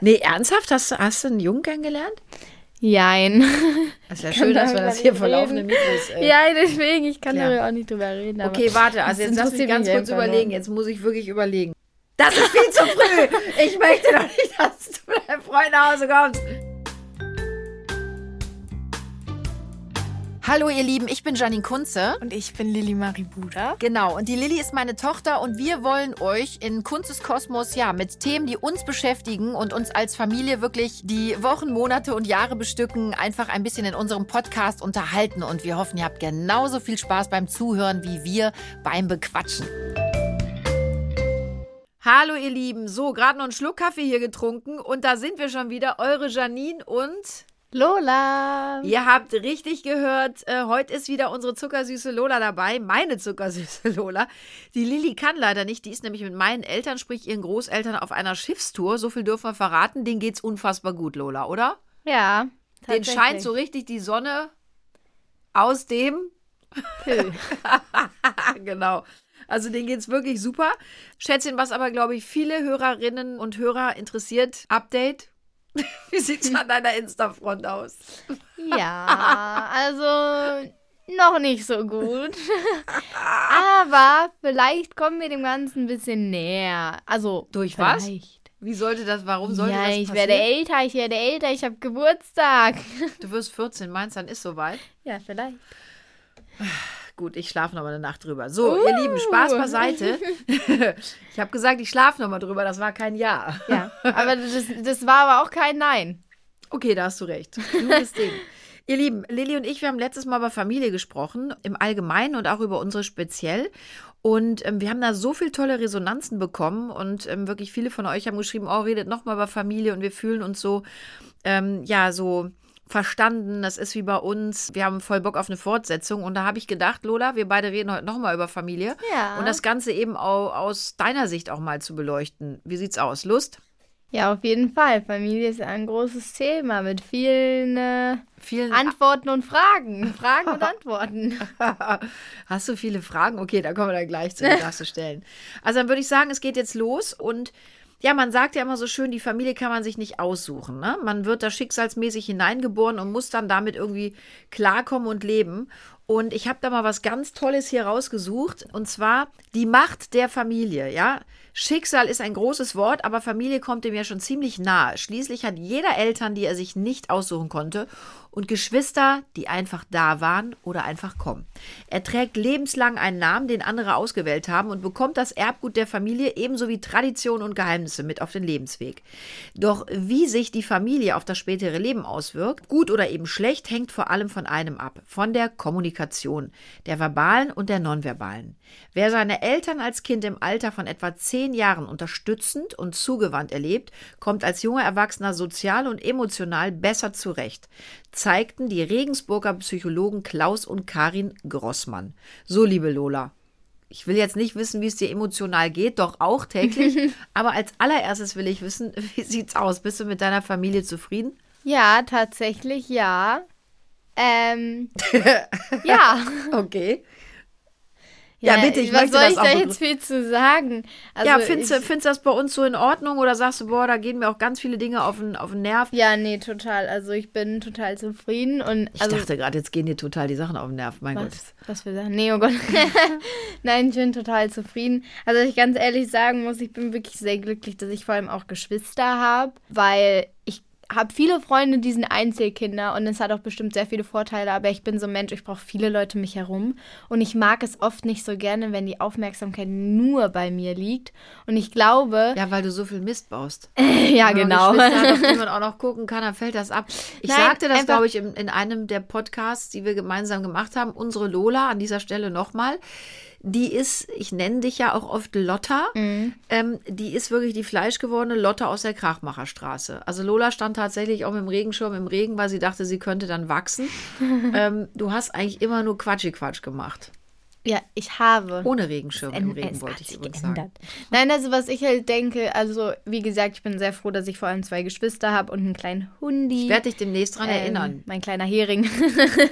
Nee, ernsthaft? Hast, du- hast du einen Jungen kennengelernt? Jein. Das ist ja schön, dass wir das hier vor laufenden Mikros. Äh. Ja, deswegen, ich kann Klar. darüber auch nicht drüber reden. Okay, warte, also jetzt lass mich ganz kurz überlegen. Jetzt muss ich wirklich überlegen. Das ist viel zu früh. Ich möchte doch nicht, dass du mit deinem Freund nach Hause kommst. Hallo ihr Lieben, ich bin Janine Kunze. Und ich bin Lilly Marie Buda. Genau, und die Lilly ist meine Tochter und wir wollen euch in Kunstes Kosmos ja mit Themen, die uns beschäftigen und uns als Familie wirklich die Wochen, Monate und Jahre bestücken, einfach ein bisschen in unserem Podcast unterhalten und wir hoffen, ihr habt genauso viel Spaß beim Zuhören wie wir beim Bequatschen. Hallo ihr Lieben, so gerade noch einen Schluck Kaffee hier getrunken und da sind wir schon wieder, eure Janine und Lola. Ihr habt richtig gehört, äh, heute ist wieder unsere zuckersüße Lola dabei, meine zuckersüße Lola. Die Lilly kann leider nicht, die ist nämlich mit meinen Eltern, sprich ihren Großeltern, auf einer Schiffstour. So viel dürfen wir verraten, denen geht's unfassbar gut, Lola, oder? Ja. Den scheint so richtig die Sonne aus dem. Pö. genau. Also denen geht's wirklich super. Schätzchen, was aber, glaube ich, viele Hörerinnen und Hörer interessiert, Update. Wie sieht's an deiner Insta-Front aus? Ja, also noch nicht so gut. Aber vielleicht kommen wir dem Ganzen ein bisschen näher. Also Durch was? vielleicht. Wie sollte das, warum sollte ja, das ich passieren? werde älter, ich werde älter, ich habe Geburtstag. Du wirst 14, meinst dann ist soweit? Ja, vielleicht. Gut, ich schlafe noch mal eine Nacht drüber. So, ihr Lieben, Spaß Uh. beiseite. ich habe gesagt, ich schlafe noch mal drüber. Das war kein Ja. Ja, aber das, das war aber auch kein Nein. Okay, da hast du recht. Gutes Ding. Ihr Lieben, Lilly und ich, wir haben letztes Mal über Familie gesprochen, im Allgemeinen und auch über unsere speziell. Und ähm, wir haben da so viel tolle Resonanzen bekommen und ähm, wirklich viele von euch haben geschrieben, oh, redet noch mal über Familie und wir fühlen uns so, ähm, ja, so verstanden, das ist wie bei uns. Wir haben voll Bock auf eine Fortsetzung und da habe ich gedacht, Lola, wir beide reden heute noch mal über Familie Ja. und das Ganze eben auch aus deiner Sicht auch mal zu beleuchten. Wie sieht's aus? Lust? Ja, auf jeden Fall. Familie ist ein großes Thema mit vielen äh, Vielen Antworten und Fragen. Fragen und Antworten. Hast du viele Fragen? Okay, da kommen wir dann gleich zu, darfst du stellen. Also dann würde ich sagen, es geht jetzt los und ja, man sagt ja immer so schön, die Familie kann man sich nicht aussuchen. Ne? Man wird da schicksalsmäßig hineingeboren und muss dann damit irgendwie klarkommen und leben. Und ich habe da mal was ganz Tolles hier rausgesucht und zwar die Macht der Familie. Ja, Schicksal ist ein großes Wort, aber Familie kommt dem ja schon ziemlich nahe. Schließlich hat jeder Eltern, die er sich nicht aussuchen konnte und Geschwister, die einfach da waren oder einfach kommen. Er trägt lebenslang einen Namen, den andere ausgewählt haben und bekommt das Erbgut der Familie ebenso wie Tradition und Geheimnisse mit auf den Lebensweg. Doch wie sich die Familie auf das spätere Leben auswirkt, gut oder eben schlecht, hängt vor allem von einem ab, von der Kommunikation, der verbalen und der nonverbalen. Wer seine Eltern als Kind im Alter von etwa zehn Jahren unterstützend und zugewandt erlebt, kommt als junger Erwachsener sozial und emotional besser zurecht, zeigten die Regensburger Psychologen Klaus und Karin Grossmann. So, liebe Lola, ich will jetzt nicht wissen, wie es dir emotional geht, doch auch täglich. aber als allererstes will ich wissen, wie sieht's aus? Bist du mit deiner Familie zufrieden? Ja, tatsächlich ja. Ähm, ja. Okay. Ja, bitte, ich Was möchte soll das ich auch da jetzt viel zu sagen? Also ja, findest du ich- findest du das bei uns so in Ordnung oder sagst du, boah, da gehen mir auch ganz viele Dinge auf den, auf den Nerv? Ja, nee, total. Also ich bin total zufrieden und Ich also dachte gerade, jetzt gehen dir total die Sachen auf den Nerv. Mein Gott. was, was für Sachen? Nee, oh Gott. Nein, ich bin total zufrieden. Also ich ganz ehrlich sagen muss, ich bin wirklich sehr glücklich, dass ich vor allem auch Geschwister habe, weil ich habe viele Freunde, die sind Einzelkinder und es hat auch bestimmt sehr viele Vorteile, aber ich bin so ein Mensch, ich brauche viele Leute um mich herum und ich mag es oft nicht so gerne, wenn die Aufmerksamkeit nur bei mir liegt und ich glaube, Ja, weil du so viel Mist baust. ja, Wenn man genau. Geschwister hat, auf die man auch noch gucken kann, dann fällt das ab. Ich Nein, sagte das, einfach- glaube ich, in, in einem der Podcasts, die wir gemeinsam gemacht haben. Unsere Lola, an dieser Stelle nochmal, die ist, ich nenne dich ja auch oft Lotta, Mhm. ähm, die ist wirklich die fleischgewordene Lotta aus der Krachmacherstraße. Also Lola stand tatsächlich auch mit dem Regenschirm im Regen, weil sie dachte, sie könnte dann wachsen. ähm, du hast eigentlich immer nur Quatschi-Quatsch gemacht. Ja, ich habe. Ohne Regenschirm im Regen, es wollte ich übrigens geändert. sagen. Nein, also was ich halt denke, also wie gesagt, ich bin sehr froh, dass ich vor allem zwei Geschwister habe und einen kleinen Hundi. Ich werde dich demnächst dran Ähm, erinnern. Mein kleiner Hering.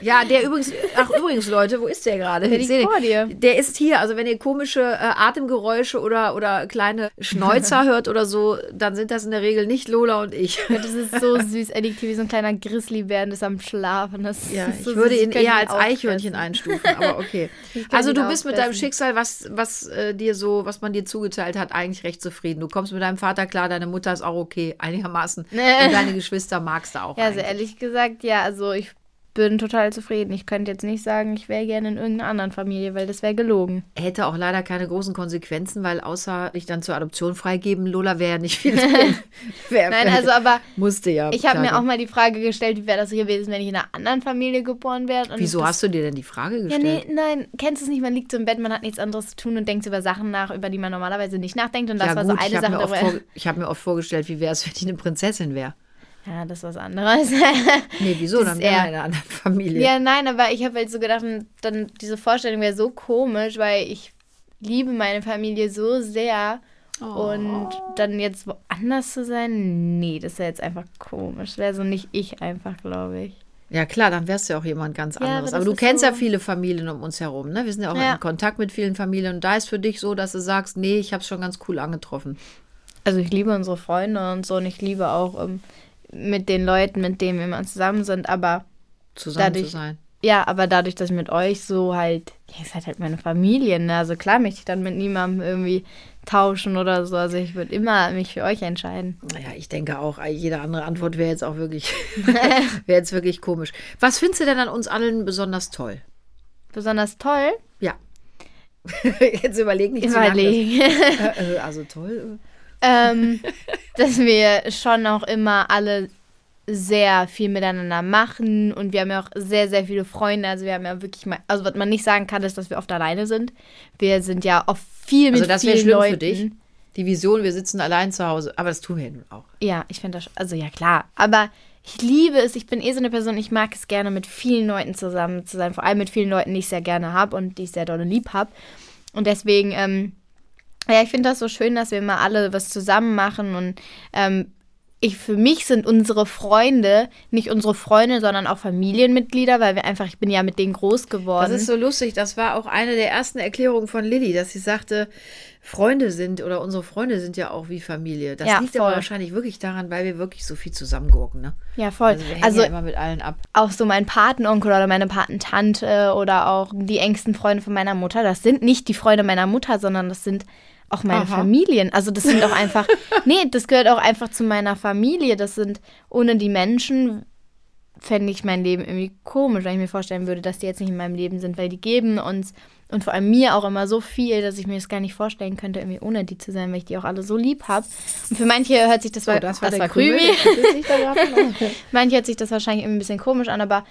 Ja, der übrigens, ach übrigens, Leute, wo ist der gerade? Der Ich liegt vor dir. Der ist hier. Also wenn ihr komische äh, Atemgeräusche oder, oder kleine Schnäuzer hört oder so, dann sind das in der Regel nicht Lola und ich. Das ist so süß. Hier wie so ein kleiner Grizzlybär ist am Schlafen. Das Ja, ist ich so würde süß. ihn eher als. Eichhörnchen einstufen, aber okay. Ich könnte Also du bist mit deinem. Schicksal, was, was äh, dir so, was man dir zugeteilt hat, eigentlich recht zufrieden. Du kommst mit deinem Vater klar, deine Mutter ist auch okay, einigermaßen. Und deine Geschwister magst du auch. Ja, also eigentlich. ehrlich gesagt, ja, also ich bin total zufrieden. Ich könnte jetzt nicht sagen, ich wäre gerne in irgendeiner anderen Familie, weil das wäre gelogen. Hätte auch leider keine großen Konsequenzen, weil außer dich dann zur Adoption freigeben, Lola wäre ja nicht viel. Wär, Nein, also aber musste ja. ich habe mir auch mal die Frage gestellt, wie wäre das gewesen, wenn ich in einer anderen Familie geboren wäre. Wieso das, hast du dir denn die Frage Ja, gestellt? nee, nein, kennst du es nicht? Man liegt so im Bett, man hat nichts anderes zu tun und denkt über Sachen nach, über die man normalerweise nicht nachdenkt. Und das ja, war gut, so eine ich habe Sache. vor, ich hab mir oft vorgestellt, wie wäre es, wenn ich eine Prinzessin wäre. Ja, das ist was anderes. Nee, wieso? Das Dann wäre in einer anderen Familie. ja, nein, aber ich habe halt so gedacht, dann diese Vorstellung wäre so komisch, weil ich liebe meine Familie so sehr. Oh. Und dann jetzt woanders zu sein, nee, das wäre jetzt einfach komisch. Wäre so nicht ich einfach, glaube ich. Ja, klar, dann wärst du ja auch jemand ganz Ja, anderes. aber aber das du kennst so- ja viele Familien um uns herum, ne? Wir sind ja auch Ja. in Kontakt mit vielen Familien und da ist für dich so, dass du sagst, nee, ich habe es schon ganz cool angetroffen. Also ich liebe unsere Freunde und so und ich liebe auch ähm, mit den Leuten, mit denen wir immer zusammen sind, aber Zusammen Dadurch- zu sein. ja, aber dadurch, dass ich mit euch so halt, ja, ihr seid halt meine Familie, ne? Also klar möchte ich dann mit niemandem irgendwie tauschen oder so. Also ich würde immer mich für euch entscheiden. Naja, ich denke auch, jede andere Antwort wäre jetzt auch wirklich, wäre jetzt wirklich komisch. Was findest du denn an uns allen besonders toll? Besonders toll. Ja. jetzt überleg nicht zu lange. Überlegen. Äh, äh, Also toll. Ähm, dass wir schon auch immer alle sehr viel miteinander machen und wir haben ja auch sehr, sehr viele Freunde. Also wir haben ja wirklich mal, also was man nicht sagen kann, ist, dass wir oft alleine sind. Wir sind ja oft viel mit Also das vielen wäre schlimm Leuten. für dich. Die Vision, wir sitzen allein zu Hause. Aber das tun wir ja nun auch. Ja, ich finde das, also ja klar. Aber ich liebe es, ich bin eh so eine Person, ich mag es gerne mit vielen Leuten zusammen zu sein. Vor allem mit vielen Leuten, die ich sehr gerne habe und die ich sehr doll lieb habe. Und deswegen, ähm, ja, ich finde das so schön, dass wir immer alle was zusammen machen und ähm, ich, für mich sind unsere Freunde nicht unsere Freunde, sondern auch Familienmitglieder, weil wir einfach, ich bin ja mit denen groß geworden. Das ist so lustig. Das war auch eine der ersten Erklärungen von Lilly, dass sie sagte, Freunde sind oder unsere Freunde sind ja auch wie Familie. Das Ja, liegt aber voll. wahrscheinlich wirklich daran, weil wir wirklich so viel zusammengurken. Ne? ja, voll. Also wir hängen Also, ja immer mit allen ab. auch so mein Patenonkel oder meine Patentante oder auch die engsten Freunde von meiner Mutter, das sind nicht die Freunde meiner Mutter, sondern das sind auch meine Aha. Familien. Also das sind auch einfach, nee, das gehört auch einfach zu meiner Familie. Das sind, ohne die Menschen fände ich mein Leben irgendwie komisch, wenn ich mir vorstellen würde, dass die jetzt nicht in meinem Leben sind, weil die geben uns und vor allem mir auch immer so viel, dass ich mir das gar nicht vorstellen könnte, irgendwie ohne die zu sein, weil ich die auch alle so lieb habe. Und für manche hört sich das, So, wa- das war das der war Krümi. Gerade. Manche hört sich das wahrscheinlich irgendwie ein bisschen komisch an, aber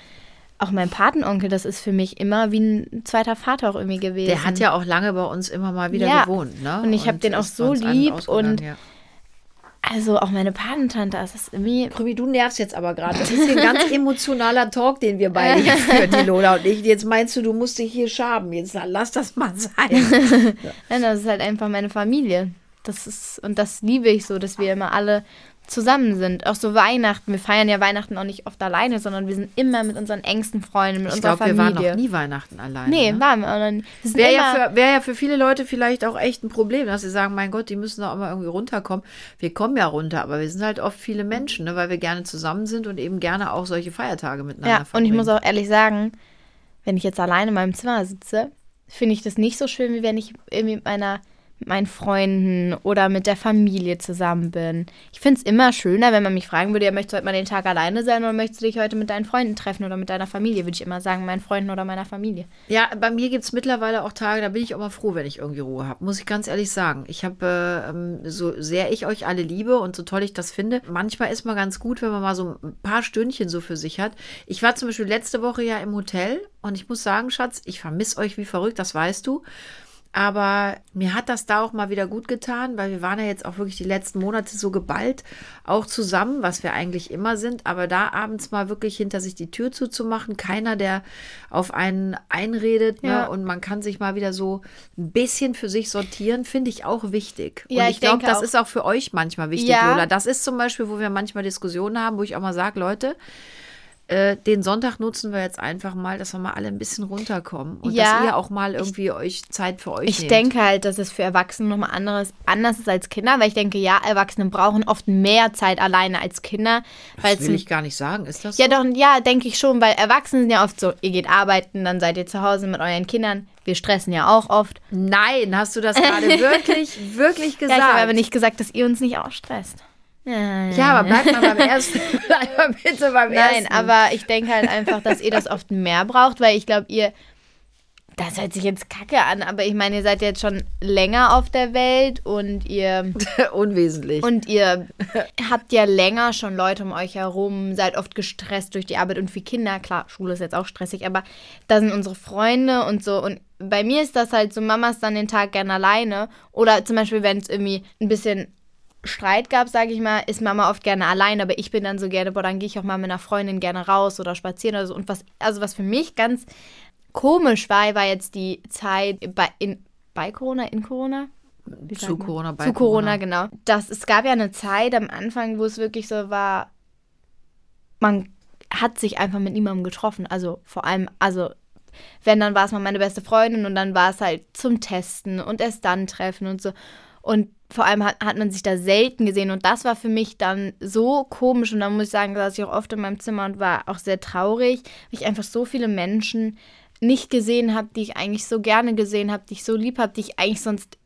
auch mein Patenonkel, das ist für mich immer wie ein zweiter Vater auch irgendwie gewesen. Der hat ja auch lange bei uns immer mal wieder Ja. gewohnt. Ne? Und ich hab den auch so lieb und- ja. Also auch meine Patentante, das ist irgendwie. Krümi, du nervst jetzt aber gerade. Das ist ein ganz emotionaler Talk, den wir beide hier führen, die Lola und ich. Jetzt meinst du, du musst dich hier schaben. Jetzt lass das mal sein. Nein, das ist halt einfach meine Familie. Das ist, und das liebe ich so, dass wir immer alle zusammen sind. Auch so Weihnachten. Wir feiern ja Weihnachten auch nicht oft alleine, sondern wir sind immer mit unseren engsten Freunden, mit Ich unserer glaube, wir waren Familie. noch nie Weihnachten alleine. nee, ne? waren wir Wäre ja, für, wär ja für viele Leute vielleicht auch echt ein Problem, dass sie sagen, mein Gott, die müssen doch immer irgendwie runterkommen. Wir kommen ja runter, aber wir sind halt oft viele Menschen, ne, weil wir gerne zusammen sind und eben gerne auch solche Feiertage miteinander Ja, und ich verbringen. muss auch ehrlich sagen, wenn ich jetzt alleine in meinem Zimmer sitze, finde ich das nicht so schön, wie wenn ich irgendwie mit meiner mit meinen Freunden oder mit der Familie zusammen bin. Ich finde es immer schöner, wenn man mich fragen würde, ja, möchtest du heute mal den Tag alleine sein oder möchtest du dich heute mit deinen Freunden treffen oder mit deiner Familie, würde ich immer sagen, meinen Freunden oder meiner Familie. Ja, bei mir gibt es mittlerweile auch Tage, da bin ich auch mal froh, wenn ich irgendwie Ruhe habe, muss ich ganz ehrlich sagen. Ich habe, äh, ähm, so sehr ich euch alle liebe und so toll ich das finde, manchmal ist mal ganz gut, wenn man mal so ein paar Stündchen so für sich hat. Ich war zum Beispiel letzte Woche ja im Hotel und ich muss sagen, Schatz, ich vermisse euch wie verrückt, das weißt du. Aber mir hat das da auch mal wieder gut getan, weil wir waren ja jetzt auch wirklich die letzten Monate so geballt, auch zusammen, was wir eigentlich immer sind. Aber da abends mal wirklich hinter sich die Tür zuzumachen, keiner, der auf einen einredet ne? ja. und man kann sich mal wieder so ein bisschen für sich sortieren, finde ich auch wichtig. Ja, und ich, ich glaube, das ist auch für euch manchmal wichtig, ja. Lola. Das ist zum Beispiel, wo wir manchmal Diskussionen haben, wo ich auch mal sage, Leute, äh, den Sonntag nutzen wir jetzt einfach mal, dass wir mal alle ein bisschen runterkommen und ja, dass ihr auch mal irgendwie ich, euch Zeit für euch Ich nehmt. denke halt, dass es für Erwachsene nochmal anderes, anders ist als Kinder, weil ich denke, ja, Erwachsene brauchen oft mehr Zeit alleine als Kinder. Das will ich gar nicht sagen, ist das so? Ja, doch, ja, denke ich schon, weil Erwachsene sind ja oft so, ihr geht arbeiten, dann seid ihr zu Hause mit euren Kindern. Wir stressen ja auch oft. Nein, hast du das gerade wirklich, wirklich gesagt? Ja, ich habe aber nicht gesagt, dass ihr uns nicht auch stresst. Ja, aber bleib mal beim ersten. bleib mal bitte beim Nein, ersten. Nein, aber ich denke halt einfach, dass ihr das oft mehr braucht, weil ich glaube, ihr. Das hört sich jetzt kacke an, aber ich meine, ihr seid jetzt schon länger auf der Welt und ihr. Unwesentlich. Und ihr habt ja länger schon Leute um euch herum, seid oft gestresst durch die Arbeit und für Kinder. Klar, Schule ist jetzt auch stressig, aber da sind unsere Freunde und so. Und bei mir ist das halt so, Mama ist dann den Tag gerne alleine. Oder zum Beispiel, wenn es irgendwie ein bisschen Streit gab, sage ich mal, ist Mama oft gerne allein, aber ich bin dann so gerne, boah, dann gehe ich auch mal mit einer Freundin gerne raus oder spazieren oder so. Und was, also was für mich ganz komisch war, war jetzt die Zeit bei, in, bei Corona, in Corona? Zu Corona, bei Zu Corona, Corona, genau. Das, es gab ja eine Zeit am Anfang, wo es wirklich so war, man hat sich einfach mit niemandem getroffen. Also vor allem, also wenn, dann war es mal meine beste Freundin und dann war es halt zum Testen und erst dann treffen und so. Und vor allem hat, hat man sich da selten gesehen. Und das war für mich dann so komisch. Und da muss ich sagen, saß ich auch oft in meinem Zimmer und war auch sehr traurig, weil ich einfach so viele Menschen nicht gesehen habe, die ich eigentlich so gerne gesehen habe, die ich so lieb habe, die ich eigentlich sonst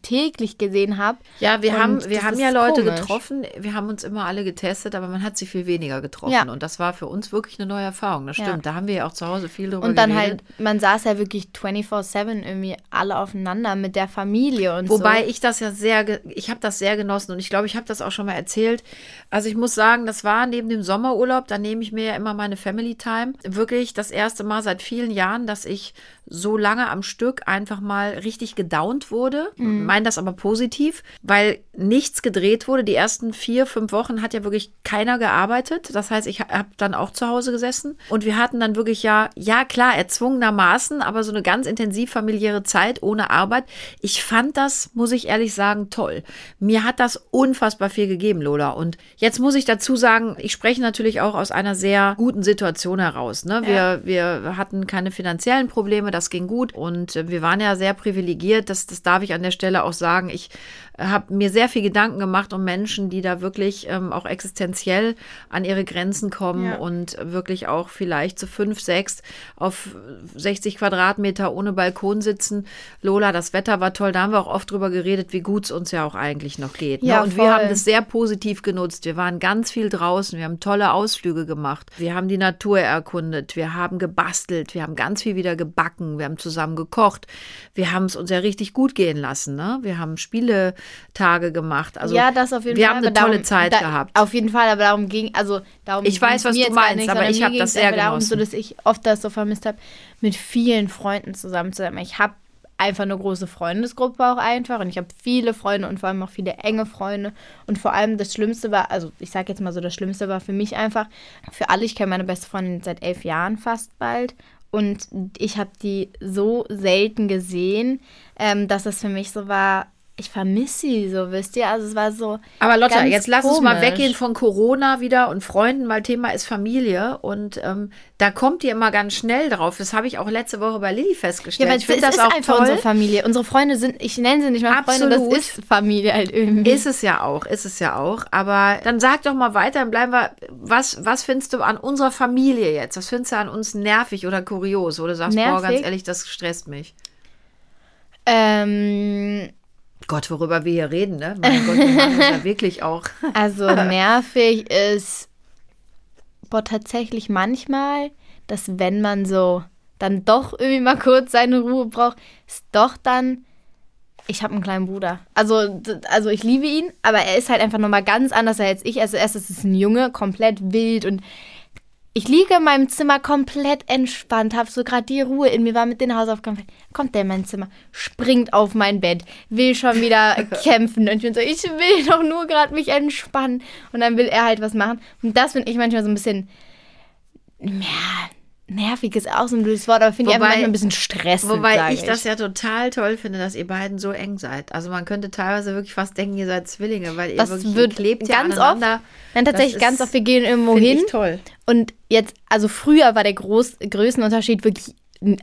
täglich gesehen habe. Ja, wir und haben, wir haben ja Leute komisch. getroffen, wir haben uns immer alle getestet, aber man hat sie viel weniger getroffen. Ja. Und das war für uns wirklich eine neue Erfahrung. Das stimmt. Ja. Da haben wir ja auch zu Hause viel drüber Und dann geredet. halt, man saß ja wirklich 24-7 irgendwie alle aufeinander mit der Familie und Wobei so. ich das ja sehr, ich habe das sehr genossen und ich glaube, ich habe das auch schon mal erzählt. Also ich muss sagen, das war neben dem Sommerurlaub, da nehme ich mir ja immer meine Family Time. Wirklich das erste Mal seit vielen Jahren, dass ich so lange am Stück einfach mal richtig gedownt wurde. Mhm. Meine das aber positiv, weil nichts gedreht wurde. Die ersten vier, fünf Wochen hat ja wirklich keiner gearbeitet. Das heißt, ich habe dann auch zu Hause gesessen und wir hatten dann wirklich ja, ja klar, erzwungenermaßen, aber so eine ganz intensiv familiäre Zeit ohne Arbeit. Ich fand das, muss ich ehrlich sagen, toll. Mir hat das unfassbar viel gegeben, Lola. Und jetzt muss ich dazu sagen, ich spreche natürlich auch aus einer sehr guten Situation heraus. Ne? Wir, ja. wir hatten keine finanziellen Probleme das ging gut und wir waren ja sehr privilegiert, das, das darf ich an der Stelle auch sagen. Ich habe mir sehr viel Gedanken gemacht um Menschen, die da wirklich ähm, auch existenziell an ihre Grenzen kommen ja. und wirklich auch vielleicht zu fünf, sechs auf 60 Quadratmeter ohne Balkon sitzen. Lola, das Wetter war toll. Da haben wir auch oft drüber geredet, wie gut es uns ja auch eigentlich noch geht. Ne? Ja? Und voll. wir haben das sehr positiv genutzt. Wir waren ganz viel draußen. Wir haben tolle Ausflüge gemacht. Wir haben die Natur erkundet. Wir haben gebastelt. Wir haben ganz viel wieder gebacken. Wir haben zusammen gekocht. Wir haben es uns ja richtig gut gehen lassen. Ne? Wir haben Spiele Tage gemacht. Also ja, das auf jeden wir Fall. Wir haben eine tolle darum, Zeit da, gehabt. Auf jeden Fall, aber darum ging, also darum Ich weiß, was du meinst, nichts, aber ich habe das sehr genossen. darum, so dass ich oft das so vermisst habe, mit vielen Freunden zusammen zu sein. Ich habe einfach eine große Freundesgruppe auch einfach und ich habe viele Freunde und vor allem auch viele enge Freunde und vor allem das Schlimmste war, also ich sage jetzt mal so, das Schlimmste war für mich einfach, für alle, ich kenne meine beste Freundin seit elf Jahren fast bald und ich habe die so selten gesehen, ähm, dass es für mich so war, ich vermisse sie so, wisst ihr? Also es war so. Aber Lotta, jetzt lass komisch. uns mal weggehen von Corona wieder und Freunden, weil Thema ist Familie. Und ähm, da kommt ihr immer ganz schnell drauf. Das habe ich auch letzte Woche bei Lilly festgestellt. Ja, weil ich finde das ist auch einfach toll. unsere Familie. Unsere Freunde sind, ich nenne sie nicht mal Freunde, das ist Familie halt irgendwie. Ist es ja auch, ist es ja auch. Aber dann sag doch mal weiter, dann bleiben wir. Was, was findest du an unserer Familie jetzt? Was findest du an uns nervig oder kurios? Oder sagst, nervig? boah, ganz ehrlich, das stresst mich. Ähm Gott, worüber wir hier reden, ne? Mein Gott, wir machen ja wirklich auch. Also nervig ist, boah, tatsächlich manchmal, dass wenn man so dann doch irgendwie mal kurz seine Ruhe braucht, ist doch dann, ich habe einen kleinen Bruder. Also, also ich liebe ihn, aber er ist halt einfach nochmal ganz anders als ich. Also erst ist es ein Junge, komplett wild und ich liege in meinem Zimmer komplett entspannt, habe so gerade die Ruhe in mir, war mit den Hausaufgaben. Kommt der in mein Zimmer, springt auf mein Bett, will schon wieder kämpfen. Und ich bin so, ich will doch nur gerade mich entspannen. Und dann will er halt was machen. Und das finde ich manchmal so ein bisschen, ja, nervig ist auch so ein blödes Wort, aber finde ich einfach manchmal ein bisschen stressend. Wobei ich, ich, das ja total toll finde, dass ihr beiden so eng seid. Also man könnte teilweise wirklich fast denken, ihr seid Zwillinge, weil das ihr wirklich wird klebt ganz ja aneinander. oft. Nein, tatsächlich ganz oft, wir gehen irgendwo hin. Ich toll. Und jetzt, also früher war der Groß, Größenunterschied wirklich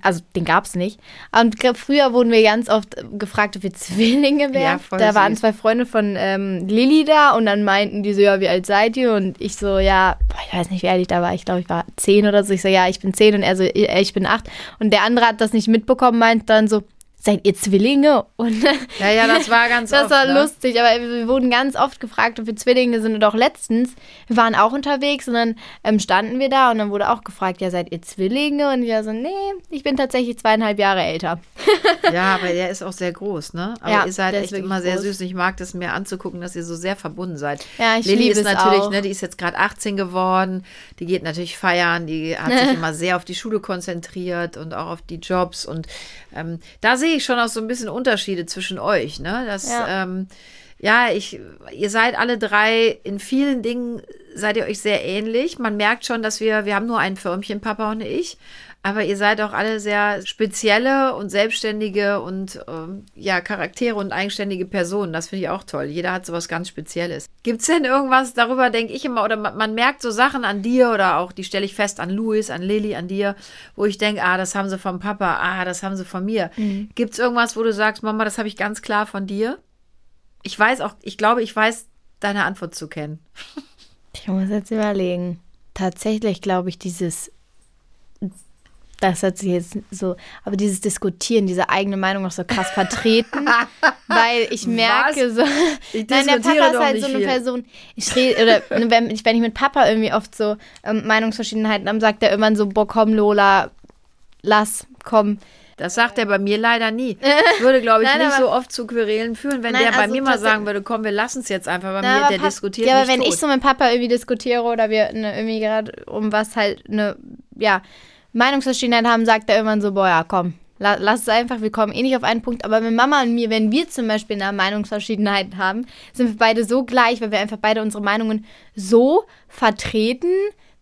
also den gab es nicht. Und früher wurden wir ganz oft gefragt, ob wir Zwillinge wären. Ja, da waren zwei Freunde von ähm, Lilly da und dann meinten die so, ja, wie alt seid ihr? Und ich so, ja, ich weiß nicht, wie alt ich da war. Ich glaube, ich war zehn oder so. Ich so, ja, ich bin zehn und er so, ich bin acht. Und der andere hat das nicht mitbekommen, meint dann so, seid ihr Zwillinge? Und ja, ja, das war ganz Das oft, war ne? lustig, aber wir wurden ganz oft gefragt, ob wir Zwillinge sind. Und auch letztens, wir waren auch unterwegs und dann ähm, standen wir da und dann wurde auch gefragt, ja, seid ihr Zwillinge? Und ich so, nee, ich bin tatsächlich zweieinhalb Jahre älter. ja, aber der ist auch sehr groß, ne? Aber ja, ihr seid echt immer sehr groß. süß. Ich mag das mir anzugucken, dass ihr so sehr verbunden seid. Ja, ich Lilly liebe ist es natürlich, auch. ne, die ist jetzt gerade 18 geworden. Die geht natürlich feiern. Die hat sich immer sehr auf die Schule konzentriert und auch auf die Jobs. Und ähm, da sehe ich schon auch so ein bisschen Unterschiede zwischen euch, ne? Das, Ja. ähm, ja, ich, ihr seid alle drei in vielen Dingen seid ihr euch sehr ähnlich. Man merkt schon, dass wir, wir haben nur ein Firmchen, Papa und ich, aber ihr seid auch alle sehr spezielle und selbstständige und ähm, ja, Charaktere und eigenständige Personen. Das finde ich auch toll. Jeder hat sowas ganz Spezielles. Gibt es denn irgendwas, darüber denke ich immer, oder man, man merkt so Sachen an dir oder auch, die stelle ich fest an Louis, an Lilly, an dir, wo ich denke, ah, das haben sie vom Papa, ah, das haben sie von mir. Gibt es irgendwas, wo du sagst, Mama, das habe ich ganz klar von dir? Ich weiß auch, ich glaube, ich weiß deine Antwort zu kennen. Ich muss jetzt überlegen. Tatsächlich glaube ich, dieses, das hat sich jetzt so, aber dieses Diskutieren, diese eigene Meinung noch so krass vertreten, weil ich merke so, Ich nein, der Papa ist halt so eine viel. Person, ich rede, oder ne, wenn ich, wenn ich mit Papa irgendwie oft so ähm, Meinungsverschiedenheiten habe, sagt er irgendwann so, boah, komm, Lola, lass, komm. Das sagt er bei mir leider nie. Würde, glaube ich, Nein, nicht so oft zu Querelen führen, wenn Nein, der bei also mir mal sagen würde, komm, wir lassen es jetzt einfach. Bei Na, mir, der Pap- diskutiert Ja, aber wenn tot. ich so mit Papa irgendwie diskutiere oder wir ne, irgendwie gerade um was halt eine, ja, Meinungsverschiedenheit haben, sagt er irgendwann so, boah, ja, komm, la, lass es einfach, wir kommen eh nicht auf einen Punkt. Aber mit Mama und mir, wenn wir zum Beispiel eine Meinungsverschiedenheit haben, sind wir beide so gleich, weil wir einfach beide unsere Meinungen so vertreten,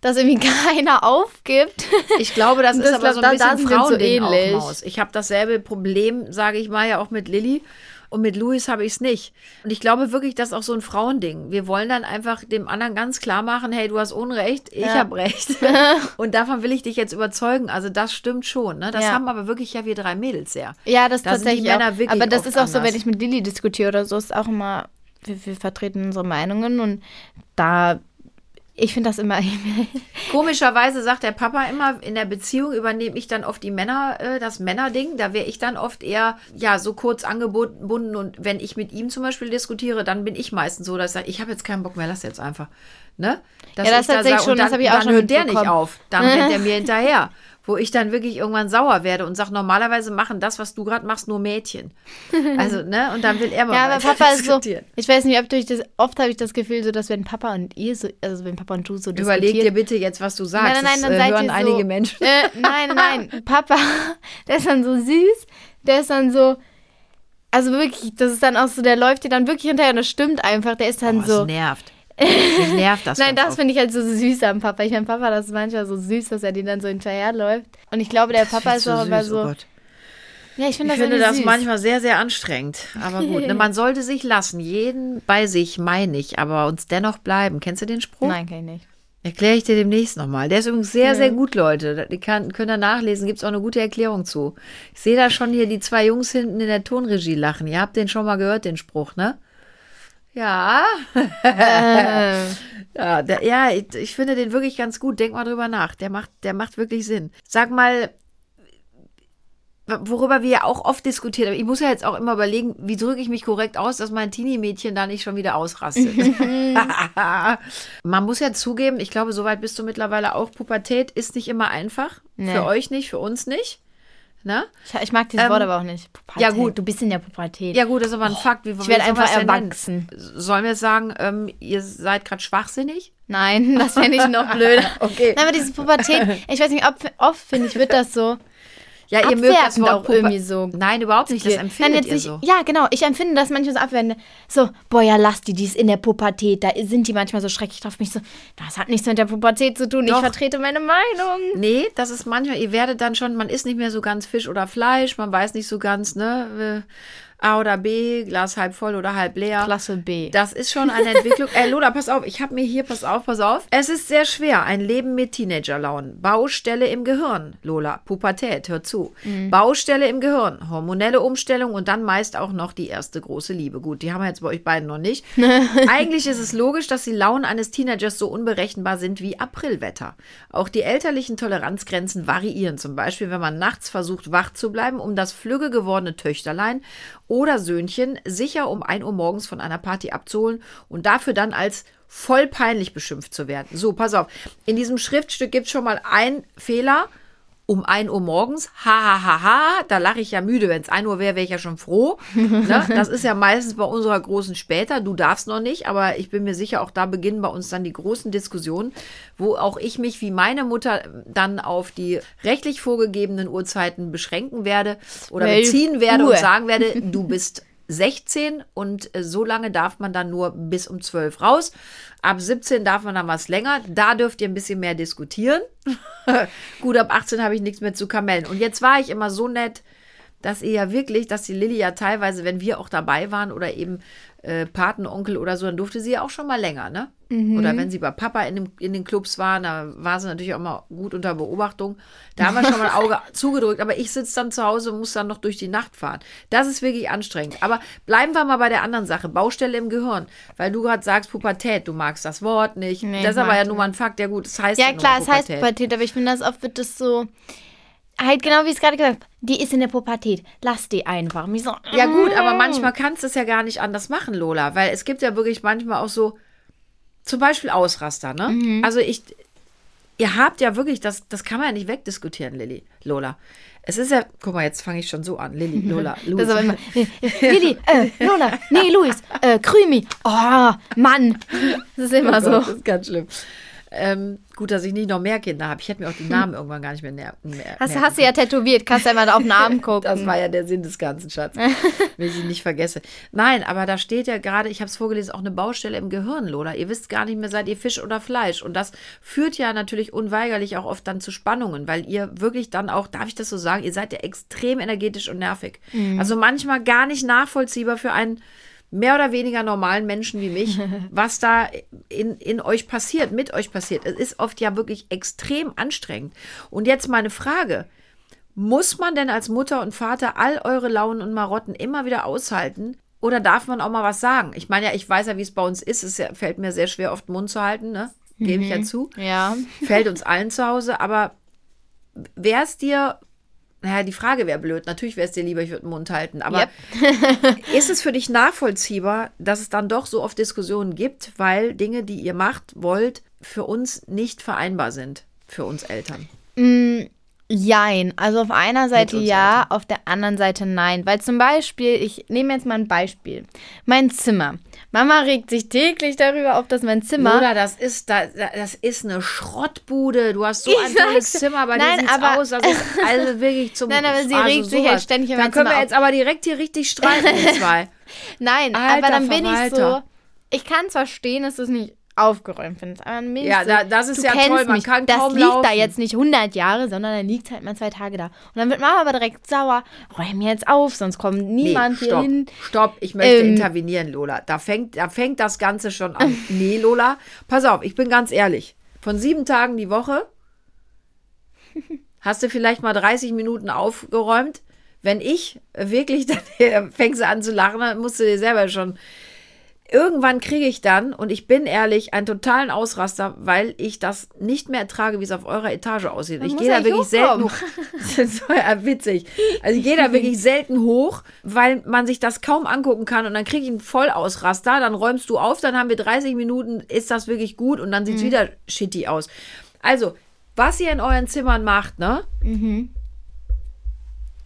dass irgendwie keiner aufgibt. Ich glaube, das Und ist das aber so ein glaub, da- da bisschen wir so auch, ähnlich. Maus. Ich habe dasselbe Problem, sage ich mal, ja auch mit Lilly. Und mit Louis habe ich es nicht. Und ich glaube wirklich, das ist auch so ein Frauending. Wir wollen dann einfach dem anderen ganz klar machen, hey, du hast Unrecht, ich Ja. habe Recht. Und davon will ich dich jetzt überzeugen. Also das stimmt schon. Ne? Das Ja. haben aber wirklich ja wir drei Mädels sehr. Ja, das Da tatsächlich Männer wirklich Aber das ist auch so, anders. wenn ich mit Lilly diskutiere oder so, ist auch immer, wir, wir vertreten unsere Meinungen und da, ich finde das immer, Komischerweise sagt der Papa immer, in der Beziehung übernehme ich dann oft die Männer, äh, das Männerding. Da wäre ich dann oft eher, ja, so kurz angebunden. Und wenn ich mit ihm zum Beispiel diskutiere, dann bin ich meistens so, dass ich sage, ich habe jetzt keinen Bock mehr, lass jetzt einfach. Ne? Dass Ja, das da tatsächlich sag- schon, dann, das habe ich auch dann schon hört der nicht auf. Dann rennt er mir hinterher. Wo ich dann wirklich irgendwann sauer werde und sage, normalerweise machen das, was du gerade machst, nur Mädchen. Also, ne? Und dann will er mal Ja, aber Papa ist so. Ich weiß nicht, ob durch das. Oft habe ich das Gefühl, so dass wenn Papa und ihr so, also wenn Papa und du so Überleg dir bitte jetzt, was du sagst. Nein, nein, nein, das dann äh, seid hören ihr einige so, Menschen. Äh, nein, nein, Papa, der ist dann so süß, der ist dann so. Also wirklich, das ist dann auch so, der läuft dir dann wirklich hinterher und das stimmt einfach. Der ist dann Oh, so. Das nervt. Mich nervt das. Nein, das finde ich halt so süß am Papa. Ich meine, Papa, das ist manchmal so süß, dass er den dann so hinterherläuft. Und ich glaube, der Papa ist zu auch immer süß, so. oh Gott. ja, ich finde Ich das, finde das süß. manchmal sehr, sehr anstrengend. Aber gut, ne, man sollte sich lassen. Jeden bei sich, meine ich, aber uns dennoch bleiben. Kennst du den Spruch? Nein, kann ich nicht. Erkläre ich dir demnächst nochmal. Der ist übrigens sehr, sehr gut, Leute. Die kann, könnt ihr nachlesen, gibt es auch eine gute Erklärung zu. Ich sehe da schon hier die zwei Jungs hinten in der Tonregie lachen. Ihr habt den schon mal gehört, den Spruch, ne? Ja. Äh, Ja, der, ja ich, ich finde den wirklich ganz gut. Denk mal drüber nach. Der macht, der macht wirklich Sinn. Sag mal, worüber wir ja auch oft diskutiert haben. Ich muss ja jetzt auch immer überlegen, wie drücke ich mich korrekt aus, dass mein Teenie-Mädchen da nicht schon wieder ausrastet. Man muss ja zugeben, ich glaube, soweit bist du mittlerweile auch. Pubertät ist nicht immer einfach. Nee. Für euch nicht, für uns nicht. Ne? Ich, ich mag dieses Ähm, Wort aber auch nicht. Pubertät. ja, gut. Du bist in der Pubertät. Ja gut, das ist aber ein Fakt. Wie, ich werde einfach erwachsen. Sollen wir sagen, ähm, ihr seid gerade schwachsinnig? Nein, das fände ich noch blöder. Okay. Nein, aber diese Pubertät, ich weiß nicht, ob, oft finde ich, wird das so Ja, ihr mögt das Wort auch Puber- irgendwie so. Nein, überhaupt nicht. Das empfindet ihr nicht, so. Ja, genau. Ich empfinde das manchmal so abwertend. So, boah, ja, lass die, die ist in der Pubertät. Da sind die manchmal so schrecklich drauf. Mich so, das hat nichts mit der Pubertät zu tun. Doch. Ich vertrete meine Meinung. Nee, das ist manchmal, ihr werdet dann schon, man isst nicht mehr so ganz Fisch oder Fleisch, man weiß nicht so ganz, ne, äh, A oder B, Glas halb voll oder halb leer. Klasse B. Das ist schon eine Entwicklung. Ey, Lola, pass auf, ich habe mir hier, pass auf, pass auf. Es ist sehr schwer, ein Leben mit Teenagerlaunen. Baustelle im Gehirn, Lola, Pubertät, hör zu. Baustelle im Gehirn, hormonelle Umstellung und dann meist auch noch die erste große Liebe. Gut, die haben wir jetzt bei euch beiden noch nicht. Eigentlich ist es logisch, dass die Launen eines Teenagers so unberechenbar sind wie Aprilwetter. Auch die elterlichen Toleranzgrenzen variieren. Zum Beispiel, wenn man nachts versucht, wach zu bleiben, um das flügge gewordene Töchterlein oder Söhnchen sicher um 1 Uhr morgens von einer Party abzuholen und dafür dann als voll peinlich beschimpft zu werden. So, pass auf. In diesem Schriftstück gibt es schon mal einen Fehler. Um 1 Uhr morgens, ha, ha, ha, ha, da lache ich ja müde. Wenn es 1 Uhr wäre, wäre ich ja schon froh. ne? Das ist ja meistens bei unserer großen später. Du darfst noch nicht, aber ich bin mir sicher, auch da beginnen bei uns dann die großen Diskussionen, wo auch ich mich wie meine Mutter dann auf die rechtlich vorgegebenen Uhrzeiten beschränken werde oder 12 beziehen werde Uhr. und sagen werde, du bist 16 und äh, so lange darf man dann nur bis um 12 raus. Ab 17 darf man dann was länger. Da dürft ihr ein bisschen mehr diskutieren. Gut, ab 18 habe ich nichts mehr zu kamellen. Und jetzt war ich immer so nett, dass ihr ja wirklich, dass die Lilly ja teilweise, wenn wir auch dabei waren oder eben äh, Patenonkel oder so, dann durfte sie ja auch schon mal länger, ne? Oder wenn sie bei Papa in, dem, in den Clubs waren, da war sie natürlich auch mal gut unter Beobachtung. Da haben wir schon mal ein Auge zugedrückt, aber ich sitze dann zu Hause und muss dann noch durch die Nacht fahren. Das ist wirklich anstrengend. Aber bleiben wir mal bei der anderen Sache, Baustelle im Gehirn. Weil du gerade sagst, Pubertät, du magst das Wort nicht. Nee, das ist aber ja nun mal ein Fakt. Ja gut, das heißt Ja, nun klar, es heißt Pubertät. Pubertät, aber ich finde, das oft wird das so. Halt genau wie ich es gerade gesagt habe. Die ist in der Pubertät. Lass die einfach. Mich so, Ja gut, aber manchmal kannst du es ja gar nicht anders machen, Lola, weil es gibt ja wirklich manchmal auch so, zum Beispiel Ausraster, ne? Mhm. Also ich, ihr habt ja wirklich, das, das kann man ja nicht wegdiskutieren, Lilly, Lola. Es ist ja, guck mal, jetzt fange ich schon so an, Lilly, Lola, Das Luis. immer. Lilly, äh, Lola, nee, Luis, äh, Krümi. Oh, Mann. Das ist immer Oh so. Gott, Das ist ganz schlimm. Ähm, gut, dass ich nicht noch mehr Kinder habe. Ich hätte mir auch die Namen irgendwann gar nicht mehr, mehr Hast, merken hast du ja tätowiert, kannst ja mal auf den Namen gucken. Das war ja der Sinn des Ganzen, Schatz. Wenn ich ihn nicht vergesse. Nein, aber da steht ja gerade, ich habe es vorgelesen, auch eine Baustelle im Gehirn, Lola. Ihr wisst gar nicht mehr, seid ihr Fisch oder Fleisch. Und das führt ja natürlich unweigerlich auch oft dann zu Spannungen, weil ihr wirklich dann auch, darf ich das so sagen, ihr seid ja extrem energetisch und nervig. Also manchmal gar nicht nachvollziehbar für einen mehr oder weniger normalen Menschen wie mich, was da in, in euch passiert, mit euch passiert. Es ist oft ja wirklich extrem anstrengend. Und jetzt meine Frage. Muss man denn als Mutter und Vater all eure Launen und Marotten immer wieder aushalten? Oder darf man auch mal was sagen? Ich meine ja, ich weiß ja, wie es bei uns ist. Es fällt mir sehr schwer, oft den Mund zu halten, ne? Gebe ich ja zu. Ja. Fällt uns allen zu Hause. Aber wäre es dir, naja, die Frage wäre blöd. Natürlich wäre es dir lieber, ich würde den Mund halten. Aber Yep. ist es für dich nachvollziehbar, dass es dann doch so oft Diskussionen gibt, weil Dinge, die ihr macht, wollt, für uns nicht vereinbar sind? Für uns Eltern. Jein. Also auf einer Seite ja, auf der anderen Seite nein. Weil zum Beispiel, ich nehme jetzt mal ein Beispiel. Mein Zimmer. Mama regt sich täglich darüber auf, dass mein Zimmer. Oder das ist, da- da- das ist eine Schrottbude. Du hast so ein tolles. Zimmer, bei Nein, dir sieht's aber- aus. Das ist also wirklich zum Nein, aber sie also regt sich halt ständig über Dann können wir Zimmer jetzt aber direkt hier richtig streiten, die zwei. Nein, Alter aber dann bin ich so. Ich kann zwar verstehen, dass du es nicht aufgeräumt findest, aber bin Ja, da- das ist ja toll, man mich. kann Das kaum liegt da laufen. jetzt nicht 100 Jahre, sondern dann liegt halt mal zwei Tage da. Und dann wird Mama aber direkt sauer. Räum jetzt auf, sonst kommt niemand nee, hier stopp, hin. stopp, ich möchte Ähm. intervenieren, Lola. Da fängt, da fängt das Ganze schon an. Nee, Lola, pass auf, ich bin ganz ehrlich. Von sieben Tagen die Woche hast du vielleicht mal 30 Minuten aufgeräumt. Wenn ich wirklich, dann fängst du an zu lachen, dann musst du dir selber schon. Irgendwann kriege ich dann, und ich bin ehrlich, einen totalen Ausraster, weil ich das nicht mehr ertrage, wie es auf eurer Etage aussieht. ich muss gehe da wirklich selten hoch. Das ist so ja, witzig. Also ich gehe da wirklich selten hoch, weil man sich das kaum angucken kann und dann kriege ich einen Vollausraster, dann räumst du auf, dann haben wir 30 Minuten, ist das wirklich gut und dann sieht es wieder shitty aus. Also, was ihr in euren Zimmern macht, ne?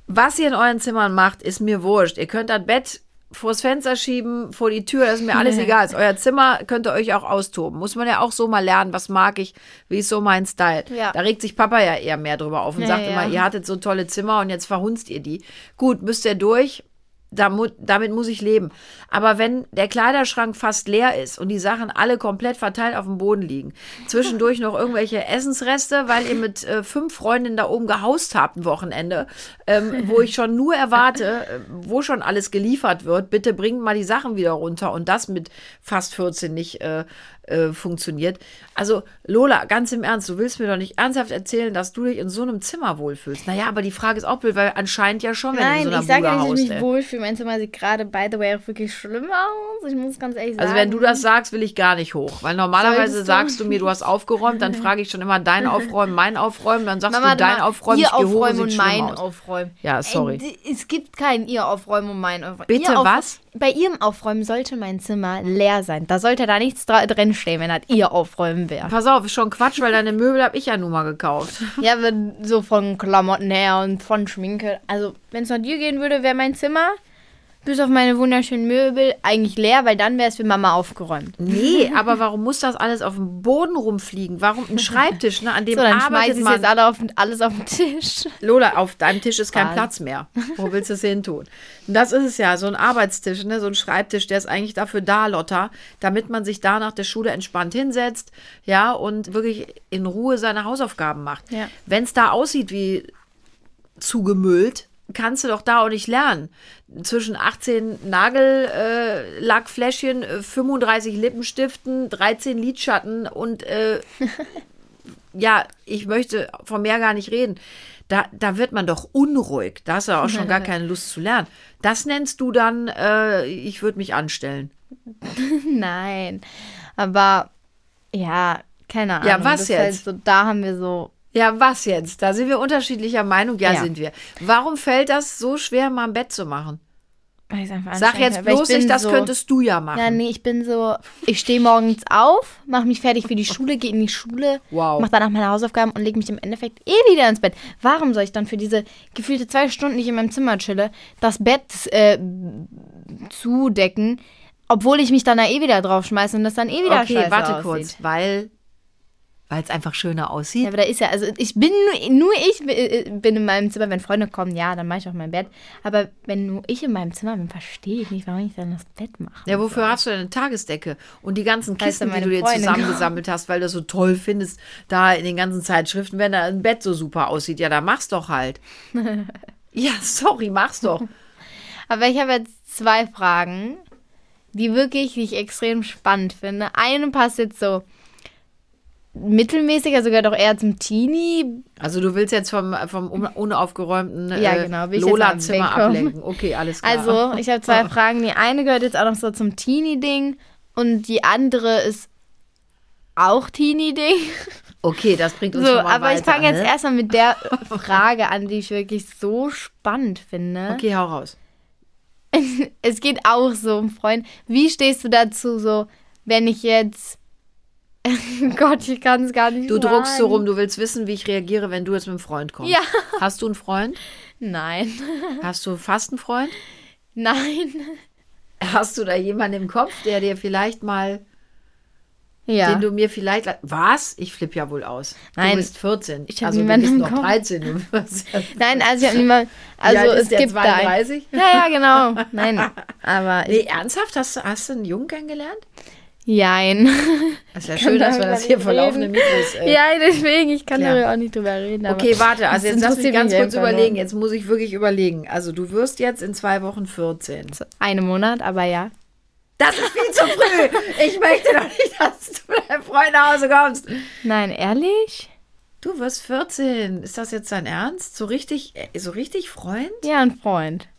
Was ihr in euren Zimmern macht, ist mir wurscht. Ihr könnt das Bett vors Fenster schieben, vor die Tür, das ist mir alles egal. Ist euer Zimmer könnt ihr euch auch austoben. Muss man ja auch so mal lernen, was mag ich, wie ist so mein Style. Ja. Da regt sich Papa ja eher mehr drüber auf und Ja, sagt ja. immer, ihr hattet so tolle Zimmer und jetzt verhunzt ihr die. Gut, müsst ihr durch. Damit muss ich leben. Aber wenn der Kleiderschrank fast leer ist und die Sachen alle komplett verteilt auf dem Boden liegen, zwischendurch noch irgendwelche Essensreste, weil ihr mit äh, fünf Freundinnen da oben gehaust habt ein Wochenende, ähm, wo ich schon nur erwarte, äh, wo schon alles geliefert wird, bitte bringt mal die Sachen wieder runter und das mit fast 14 nicht äh, äh, funktioniert. Also Lola, ganz im Ernst, du willst mir doch nicht ernsthaft erzählen, dass du dich in so einem Zimmer wohlfühlst. Naja, aber die Frage ist auch blöd, weil anscheinend ja schon, wenn Nein, du in so ich einer sage Bude ja nicht, dass ich mich ey. wohlfühle. Mein Zimmer sieht gerade, by the way, auch wirklich schlimm aus. Ich muss ganz ehrlich sagen. Also wenn du das sagst, will ich gar nicht hoch. Weil normalerweise du? sagst du mir, du hast aufgeräumt, dann frage ich schon immer dein Aufräumen, mein Aufräumen, dann sagst Mama, du dein Aufräumen, ihr ich aufräumen und mein aus. aufräumen. Ja, sorry. Ey, es gibt kein ihr aufräumen und mein aufräumen. Bitte ihr was? Bei ihrem Aufräumen sollte mein Zimmer leer sein. Da sollte da nichts drin stehen, wenn das ihr Aufräumen wäre. Pass auf, ist schon Quatsch, weil deine Möbel habe ich ja nun mal gekauft. Ja, wenn so von Klamotten her und von Schminke. Also, wenn es nach dir gehen würde, wäre mein Zimmer bis auf meine wunderschönen Möbel eigentlich leer, weil dann wäre es für Mama aufgeräumt. Nee, aber warum muss das alles auf dem Boden rumfliegen? Warum ein Schreibtisch, ne, an dem So, dann arbeitet man? jetzt alle auf, alles auf den Tisch. Lola, auf deinem Tisch ist kein Spaß. Platz mehr. Wo willst du es hin tun? Und das ist es ja, so ein Arbeitstisch, ne, so ein Schreibtisch, der ist eigentlich dafür da, Lotta, damit man sich da nach der Schule entspannt hinsetzt, ja, und wirklich in Ruhe seine Hausaufgaben macht. Ja. Wenn es da aussieht wie zugemüllt, kannst du doch da auch nicht lernen. Zwischen 18 Nagellackfläschchen, äh, Lackfläschchen, äh, 35 Lippenstiften, 13 Lidschatten und äh, ja, ich möchte von mehr gar nicht reden. Da, da wird man doch unruhig. Da hast du auch schon gar keine Lust zu lernen. Das nennst du dann, äh, ich würde mich anstellen. Nein. Aber ja, keine Ahnung. Ja, was das ist Halt jetzt? so, da haben wir so. Ja, was jetzt? Da sind wir unterschiedlicher Meinung. Ja, Ja. sind wir. Warum fällt das so schwer, mal im Bett zu machen? Sag jetzt bloß nicht, das so, könntest du ja machen. Ja, nee, ich bin so, ich stehe morgens auf, mache mich fertig für die Schule, gehe in die Schule, Wow. mache danach meine Hausaufgaben und lege mich im Endeffekt eh wieder ins Bett. Warum soll ich dann für diese gefühlte zwei Stunden, die ich in meinem Zimmer chille, das Bett äh, zudecken, obwohl ich mich dann da eh wieder draufschmeiße und das dann eh wieder okay, scheiße warte aussieht. kurz, weil weil es einfach schöner Ja, aussieht. aber da ist ja, also ich bin nur, nur ich bi- bin in meinem Zimmer, wenn Freunde kommen, ja, dann mache ich auch mein Bett. Aber wenn nur ich in meinem Zimmer bin, verstehe ich nicht, warum ich dann das Bett mache. Ja, wofür hast du denn eine Tagesdecke? Und die ganzen Heißt Kisten, die du dir Freundin zusammengesammelt hast, weil du das so toll findest, da in den ganzen Zeitschriften, wenn da ein Bett so super aussieht. Ja, dann mach's doch halt. ja, sorry, mach's doch. Aber ich habe jetzt zwei Fragen, die wirklich, die ich extrem spannend finde. Eine passt jetzt so mittelmäßiger, sogar doch eher zum Teenie. Also du willst jetzt vom, vom un- unaufgeräumten Ja, äh, genau, ich Lola-Zimmer ablenken. Okay, alles klar. Also, ich habe zwei Fragen. Die eine gehört jetzt auch noch so zum Teenie-Ding und die andere ist auch Teenie-Ding. okay, das bringt uns So, schon mal aber ich weiter, fange jetzt ne? erstmal mit der Frage an, die ich wirklich so spannend finde. Okay, hau raus. Es geht auch so um Freund. Wie stehst du dazu, so, wenn ich jetzt. Gott, ich kann es gar nicht Du sagen. druckst so rum, du willst wissen, wie ich reagiere, wenn du jetzt mit einem Freund kommst. Ja. Hast du einen Freund? Nein. Hast du fast einen Freund? Nein. Hast du da jemanden im Kopf, der dir vielleicht mal, Ja. den du mir vielleicht. Was? Ich flippe ja wohl aus. Nein. Du bist 14. Ich also du niemanden bist im noch Kopf. 13. Du wirst ja- Nein, also ich habe niemand. Also alt es gibt da. ein- 32? Ja, ja, genau. Nein. Aber Nee, ernsthaft? Hast, du- hast du einen Jungen kennengelernt? Jein. Das ist ja schön, dass wir das hier vor laufenden. Mikros. Äh, Ja, deswegen, ich kann darüber auch nicht drüber reden. Okay, warte, also jetzt lass mich ganz kurz überlegen. Jetzt muss ich wirklich überlegen. Also du wirst jetzt in zwei Wochen 14. Einen Monat, aber ja. Das ist viel zu früh. Ich möchte doch nicht, dass du mit deinem Freund nach Hause kommst. Nein, ehrlich? Du wirst 14. Ist das jetzt dein Ernst? So richtig, äh, so richtig Freund? Ja, ein Freund.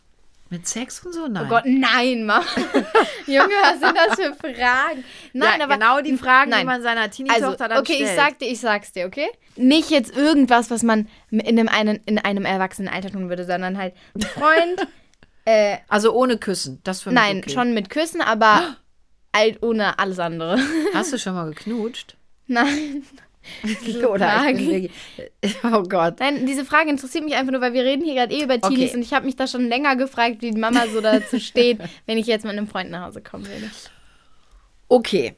Mit Sex und so? Nein. Oh Gott, nein, Mann. Junge, was sind das für Fragen? Nein, ja, aber genau die Fragen, nein. die man seiner also, Teenie-Tochter dann okay, stellt. ich sag dir, ich sag's dir, okay? Nicht jetzt irgendwas, was man in einem, einen, in einem erwachsenen Alter tun würde, sondern halt ein Freund. äh, Also ohne Küssen. Das für mich nein, okay. schon mit Küssen, aber halt ohne alles andere. Hast du schon mal geknutscht? nein. Oder bin wirklich, oh Gott. Nein, diese Frage interessiert mich einfach nur, weil wir reden hier gerade eh über Teenies Okay. und ich habe mich da schon länger gefragt, wie die Mama so dazu steht, wenn ich jetzt mit einem Freund nach Hause kommen würde. Okay,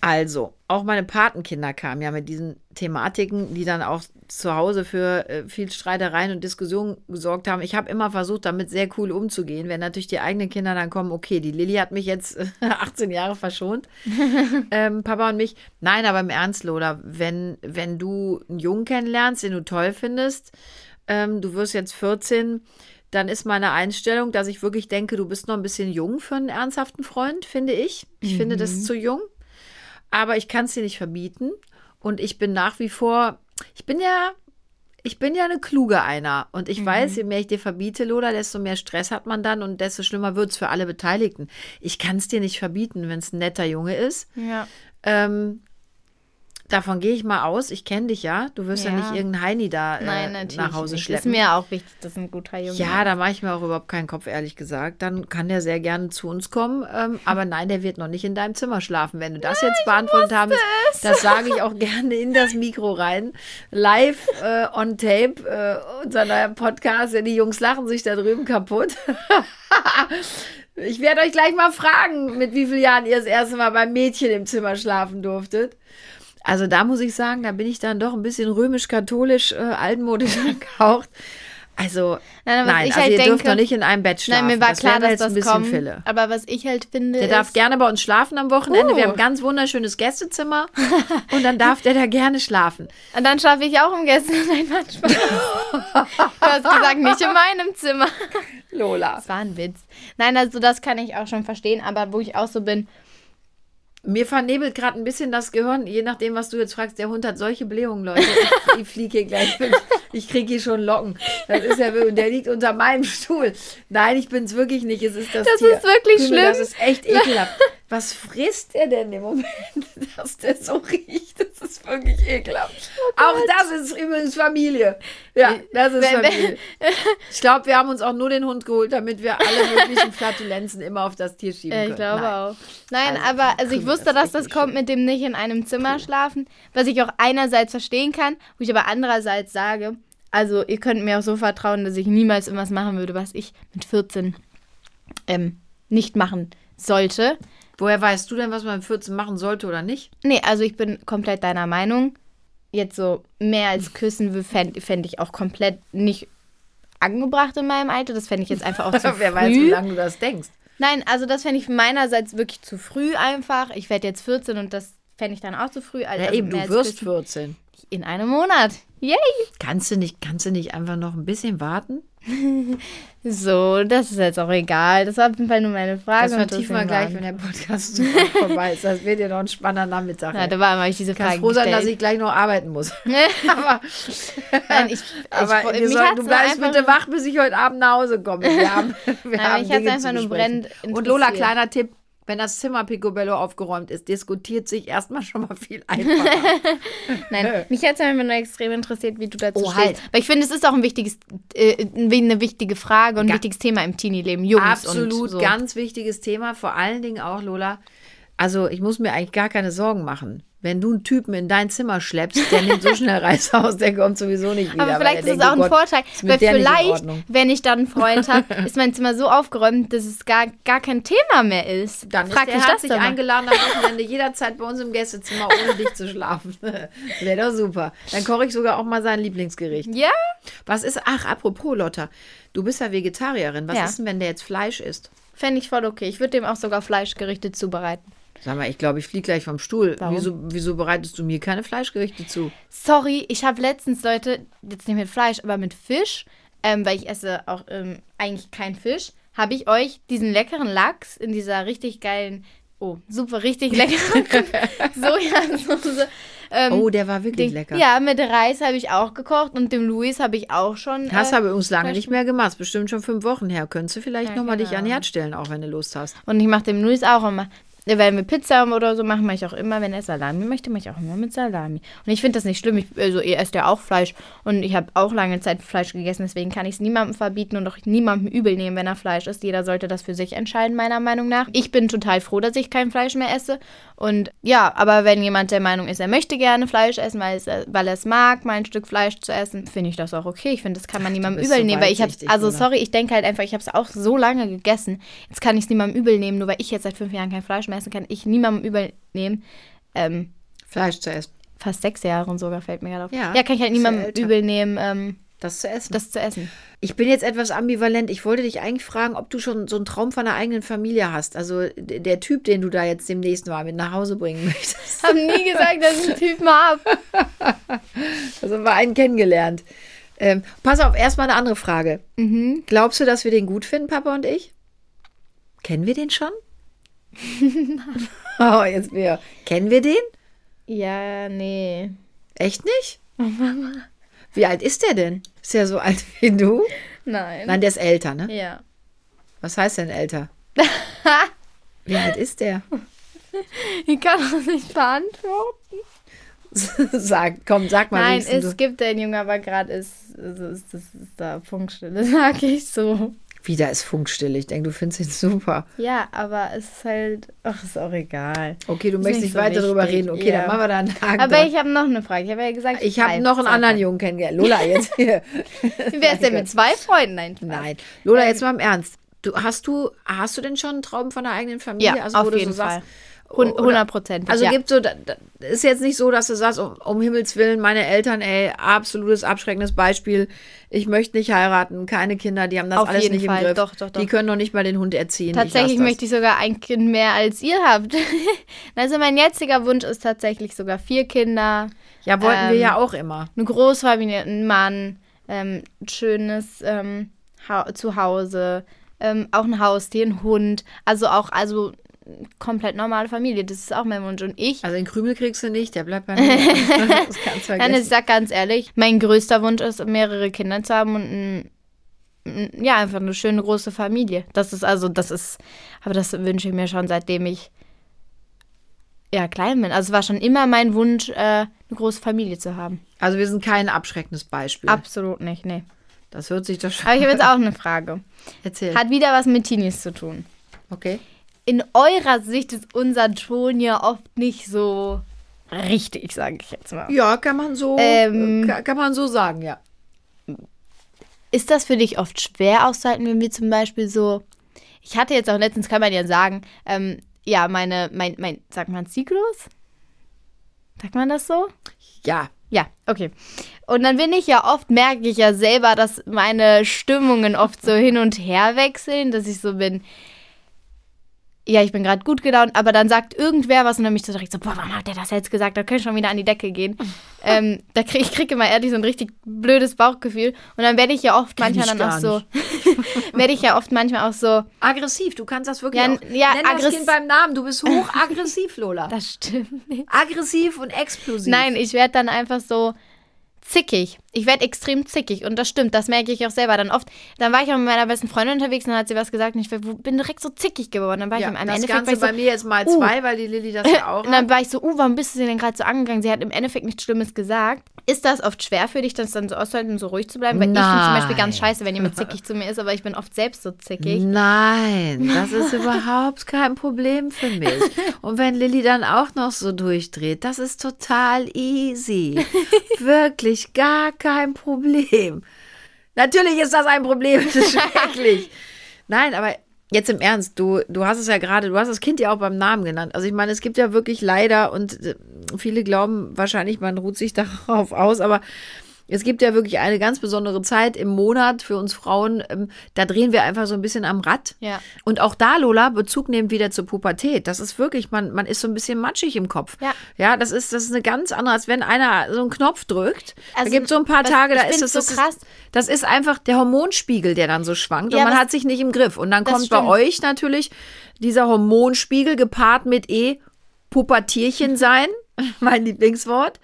also, auch meine Patenkinder kamen ja mit diesen Thematiken, die dann auch zu Hause für äh, viel Streitereien und Diskussionen gesorgt haben. Ich habe immer versucht, damit sehr cool umzugehen. Wenn natürlich die eigenen Kinder dann kommen, okay, die Lilly hat mich jetzt äh, 18 Jahre verschont, ähm, Papa und mich. Nein, aber im Ernst, Lola, wenn, wenn du einen Jungen kennenlernst, den du toll findest, ähm, du wirst jetzt 14, dann ist meine Einstellung, dass ich wirklich denke, du bist noch ein bisschen jung für einen ernsthaften Freund, finde ich. Ich finde das ist zu jung. Aber ich kann es dir nicht verbieten. Und ich bin nach wie vor, ich bin ja, ich bin ja eine kluge einer. Und ich weiß, je mehr ich dir verbiete, Lola, desto mehr Stress hat man dann und desto schlimmer wird es für alle Beteiligten. Ich kann es dir nicht verbieten, wenn es ein netter Junge ist. Ja. Ähm, davon gehe ich mal aus. Ich kenne dich ja. Du wirst ja, Ja. nicht irgendeinen Heini da äh, Nein, nach Hause nicht. schleppen. Ist mir auch wichtig, dass ein guter Junge Ja, da mache ich mir auch überhaupt keinen Kopf, ehrlich gesagt. Dann kann der sehr gerne zu uns kommen. Ähm, aber nein, der wird noch nicht in deinem Zimmer schlafen. Wenn du das jetzt beantwortet haben willst, das sage ich auch gerne in das Mikro rein. Live äh, on tape, äh, unser neuer Podcast. Ja, die Jungs lachen sich da drüben kaputt. ich werde euch gleich mal fragen, mit wie vielen Jahren ihr das erste Mal beim Mädchen im Zimmer schlafen durftet. Also da muss ich sagen, da bin ich dann doch ein bisschen römisch-katholisch, äh, altmodisch angehaucht. Also, Nein, nein, ich also halt ihr dürft denke- noch nicht in einem Bett schlafen. Nein, mir war das klar, dass jetzt das ein bisschen kommt. Fille. Aber was ich halt finde, Der darf gerne bei uns schlafen am Wochenende. Wir Oh. haben ein ganz wunderschönes Gästezimmer. und dann darf der da gerne schlafen. Und dann schlafe ich auch im Gäste. Nein, Mann, Spaß. du hast gesagt, nicht in meinem Zimmer. Lola. Das war ein Witz. Nein, also das kann ich auch schon verstehen, aber wo ich auch so bin, Mir vernebelt gerade ein bisschen das Gehirn, je nachdem, was du jetzt fragst. Der Hund hat solche Blähungen, Leute. Ich, ich fliege hier gleich. mit. Ich kriege hier schon Locken. Das ist ja und der liegt unter meinem Stuhl. Nein, ich bin es wirklich nicht. Es ist das, Das Tier. ist wirklich Kümmel, schlimm. Das ist echt ekelhaft. Was frisst der denn im Moment, dass der so riecht? Das ist wirklich ekelhaft. auch das ist übrigens Familie. Ja, das ist Wenn- wenn- Familie. Ich glaube, wir haben uns auch nur den Hund geholt, damit wir alle möglichen Flatulenzen immer auf das Tier schieben können. ich glaube Nein. auch. Nein, Also, aber also ich wusste, das dass das kommt mit dem nicht in einem Zimmer schlafen, was ich auch einerseits verstehen kann, wo ich aber andererseits sage, also ihr könnt mir auch so vertrauen, dass ich niemals irgendwas machen würde, was ich mit 14 ähm, nicht machen sollte. Woher weißt du denn, was man mit 14 machen sollte oder nicht? Nee, also ich bin komplett deiner Meinung. Jetzt so mehr als küssen fände fänd ich auch komplett nicht angebracht in meinem Alter. Das fände ich jetzt einfach auch zu Wer früh. weiß, wie lange du das denkst. Nein, also das fände ich meinerseits wirklich zu früh einfach. Ich werde jetzt 14 und das fände ich dann auch zu früh. Also Ja, eben, du wirst küssen. 14. In einem Monat. Yay! Kannst du nicht, kannst du nicht einfach noch ein bisschen warten? So, das ist jetzt auch egal. Das war auf jeden Fall nur meine Frage. Das vertiefen wir gleich, wenn der Podcast vorbei ist. Das wird ja noch ein spannender Nachmittag. Ja, da war immer ich diese Frage froh sein, dass ich gleich noch arbeiten muss. aber Nein, ich, aber ich, mich sollten, hat's du bleibst bitte wach, bis ich heute Abend nach Hause komme. Wir haben, wir Nein, haben mich hat's Dinge einfach nur brennend Und Lola, kleiner Tipp. Wenn das Zimmer Picobello aufgeräumt ist, diskutiert sich erstmal schon mal viel einfacher. Nein, mich hat es einfach nur extrem interessiert, wie du dazu Oh, stehst. halt. Weil ich finde, es ist auch ein wichtiges, äh, eine wichtige Frage und ein Ga- wichtiges Thema im Teenie-Leben. Jungs Absolut, und so. ganz wichtiges Thema. Vor allen Dingen auch, Lola. Also, ich muss mir eigentlich gar keine Sorgen machen. Wenn du einen Typen in dein Zimmer schleppst, der nimmt so schnell Reiß aus, der kommt sowieso nicht wieder. Aber vielleicht er ist es auch ein Gott, Vorteil, weil vielleicht, wenn ich dann einen Freund habe, ist mein Zimmer so aufgeräumt, dass es gar, gar kein Thema mehr ist. Dann Frag ist das herzlich eingeladen, am Wochenende jederzeit bei uns im Gästezimmer, ohne dich zu schlafen. Wäre doch super. Dann koche ich sogar auch mal sein Lieblingsgericht. Ja? Was ist, ach, apropos Lotta, du bist ja Vegetarierin. Was Ja. ist denn, wenn der jetzt Fleisch isst? Fände ich voll okay. Ich würde dem auch sogar Fleischgerichte zubereiten. Sag mal, ich glaube, ich fliege gleich vom Stuhl. Wieso, wieso bereitest du mir keine Fleischgerichte zu? Sorry, ich habe letztens, Leute, jetzt nicht mit Fleisch, aber mit Fisch, ähm, weil ich esse auch ähm, eigentlich kein Fisch, habe ich euch diesen leckeren Lachs in dieser richtig geilen, oh, super, richtig leckeren Sojasauce. Ähm, Oh, der war wirklich Ding- lecker. Ja, mit Reis habe ich auch gekocht und dem Luis habe ich auch schon. Hast äh, aber übrigens lange nicht mehr gemacht. Bestimmt schon fünf Wochen her. Könntest du vielleicht Ja, noch nochmal dich genau. an den Herd stellen, auch wenn du Lust hast. Und ich mache dem Luis auch immer wenn wir Pizza oder so machen, mache ich auch immer, wenn er Salami möchte, mache ich auch immer mit Salami. Und ich finde das nicht schlimm. Ich, also ihr esst ja auch Fleisch und ich habe auch lange Zeit Fleisch gegessen, deswegen kann ich es niemandem verbieten und auch niemandem übel nehmen, wenn er Fleisch isst. Jeder sollte das für sich entscheiden, meiner Meinung nach. Ich bin total froh, dass ich kein Fleisch mehr esse. Und ja, aber wenn jemand der Meinung ist, er möchte gerne Fleisch essen, weil, es, weil er es mag, mal ein Stück Fleisch zu essen, finde ich das auch okay. Ich finde, das kann man niemandem übel so nehmen, weil ich habe, also sorry, ich denke halt einfach, ich habe es auch so lange gegessen. Jetzt kann ich es niemandem übel nehmen, nur weil ich jetzt seit fünf Jahren kein Fleisch mehr essen kann. Ich niemandem übel nehmen. Ähm, Fleisch zu essen. Fast sechs Jahre und sogar fällt mir gerade auf. Ja, ja, kann ich halt niemandem übel nehmen. Ähm, das zu essen. Das zu essen. Ich bin jetzt etwas ambivalent. Ich wollte dich eigentlich fragen, ob du schon so einen Traum von einer eigenen Familie hast. Also der Typ, den du da jetzt demnächst mal mit nach Hause bringen möchtest. Ich habe nie gesagt, dass ich einen Typen habe. Also haben wir einen kennengelernt. Ähm, pass auf, erstmal eine andere Frage. Mhm. Glaubst du, dass wir den gut finden, Papa und ich? Kennen wir den schon? oh, jetzt wir. Kennen wir den? Ja, nee. Echt nicht? Wie alt ist der denn? Ist er so alt wie du? Nein. Nein, der ist älter, ne? Ja. Was heißt denn älter? wie alt ist der? Ich kann das nicht beantworten. sag, komm, sag mal. Nein, es du. gibt einen Jungen, aber gerade ist, ist, ist, ist, da Funkstille, sag ich so. Wieder ist Funkstille. Ich denke, du findest ihn super. Ja, aber es ist halt. Ach, ist auch egal. Okay, du möchtest nicht so weiter darüber reden. Okay, ja. dann machen wir da einen Haken. Aber ich habe noch eine Frage. Ich habe ja gesagt, ich habe noch einen anderen Jungen kennengelernt. Lola, jetzt hier. Wie wär's denn mit zwei Freunden? Nein, Nein. Lola, jetzt mal im Ernst. Du, hast, du, hast du denn schon einen Traum von der eigenen Familie? Ja, also, auf jeden so Fall. Sagst, 100 Prozent. Also ja. gibt so, ist jetzt nicht so, dass du sagst, um, um, Himmels Willen, meine Eltern, ey, absolutes abschreckendes Beispiel. Ich möchte nicht heiraten, keine Kinder, die haben das Auf alles nicht Fall. im Griff. Doch, doch, doch. Die können noch nicht mal den Hund erziehen. Tatsächlich ich möchte ich sogar ein Kind mehr als ihr habt. also mein jetziger Wunsch ist tatsächlich sogar vier Kinder. Ja, wollten ähm, wir ja auch immer. Eine Großfamilie, ein Mann, ähm, ein schönes ähm, Zuhause, ähm, auch ein Haustier, ein Hund. Also auch, also komplett normale Familie. Das ist auch mein Wunsch. Und ich. Also den Krümel kriegst du nicht, der bleibt bei mir. das kannst vergessen. Nein, ich sag ganz ehrlich, mein größter Wunsch ist, mehrere Kinder zu haben und ein, ja, einfach eine schöne große Familie. Das ist also, das ist, aber das wünsche ich mir schon, seitdem ich ja, klein bin. Also es war schon immer mein Wunsch, äh, eine große Familie zu haben. Also wir sind kein abschreckendes Beispiel. Absolut nicht, nee. Das hört sich doch schon. Aber ich habe jetzt auch eine Frage. Erzähl. Hat wieder was mit Teenies zu tun. Okay in eurer Sicht ist unser Ton ja oft nicht so richtig, sage ich jetzt mal. Ja, kann man so, ähm, kann, kann, man so sagen, ja. Ist das für dich oft schwer auszuhalten, wenn wir zum Beispiel so, ich hatte jetzt auch letztens, kann man ja sagen, ähm, ja, meine, mein, mein, sagt man Zyklus? Sagt man das so? Ja. Ja, okay. Und dann bin ich ja oft, merke ich ja selber, dass meine Stimmungen oft so hin und her wechseln, dass ich so bin, ja, ich bin gerade gut gelaunt, aber dann sagt irgendwer was und dann mich so direkt so, boah, warum hat der das jetzt gesagt? Da könnte ich schon wieder an die Decke gehen. ähm, da krieg, ich kriege immer ehrlich so ein richtig blödes Bauchgefühl und dann werde ich ja oft Kenn manchmal dann auch so, werde ich ja oft manchmal auch so aggressiv. Du kannst das wirklich ja, auch, ja, nenn das Kind beim Namen. Du bist hoch aggressiv, Lola. Das stimmt nicht. Aggressiv und explosiv. Nein, ich werde dann einfach so zickig. Ich werde extrem zickig und das stimmt, das merke ich auch selber. Dann oft, dann war ich auch mit meiner besten Freundin unterwegs und dann hat sie was gesagt und ich bin direkt so zickig geworden. Dann war ja, ich im das Endeffekt. Ganze so, bei mir jetzt mal uh, zwei, weil die Lilly das ja auch Und dann war ich so, uh, warum bist du sie denn gerade so angegangen? Sie hat im Endeffekt nichts Schlimmes gesagt. Ist das oft schwer für dich, das dann so auszuhalten und so ruhig zu bleiben? Weil Nein. ich finde zum Beispiel ganz scheiße, wenn jemand zickig zu mir ist, aber ich bin oft selbst so zickig. Nein, das ist überhaupt kein Problem für mich. Und wenn Lilly dann auch noch so durchdreht, das ist total easy. Wirklich gar kein Problem. Natürlich ist das ein Problem, das ist schrecklich. Nein, aber jetzt im Ernst, du, du hast es ja gerade, du hast das Kind ja auch beim Namen genannt. Also ich meine, es gibt ja wirklich leider und äh, viele glauben wahrscheinlich, man ruht sich darauf aus, aber es gibt ja wirklich eine ganz besondere Zeit im Monat für uns Frauen. Ähm, da drehen wir einfach so ein bisschen am Rad. Ja. Und auch da, Lola, Bezug nehmen wieder zur Pubertät. Das ist wirklich, man, man ist so ein bisschen matschig im Kopf. Ja. Ja, das ist, das ist eine ganz andere, als wenn einer so einen Knopf drückt. Also, da gibt so ein paar Tage, da ist es so das krass. Ist, das ist einfach der Hormonspiegel, der dann so schwankt. Ja, und man hat sich nicht im Griff. Und dann kommt stimmt. bei euch natürlich dieser Hormonspiegel gepaart mit eh Pubertierchen sein, mein Lieblingswort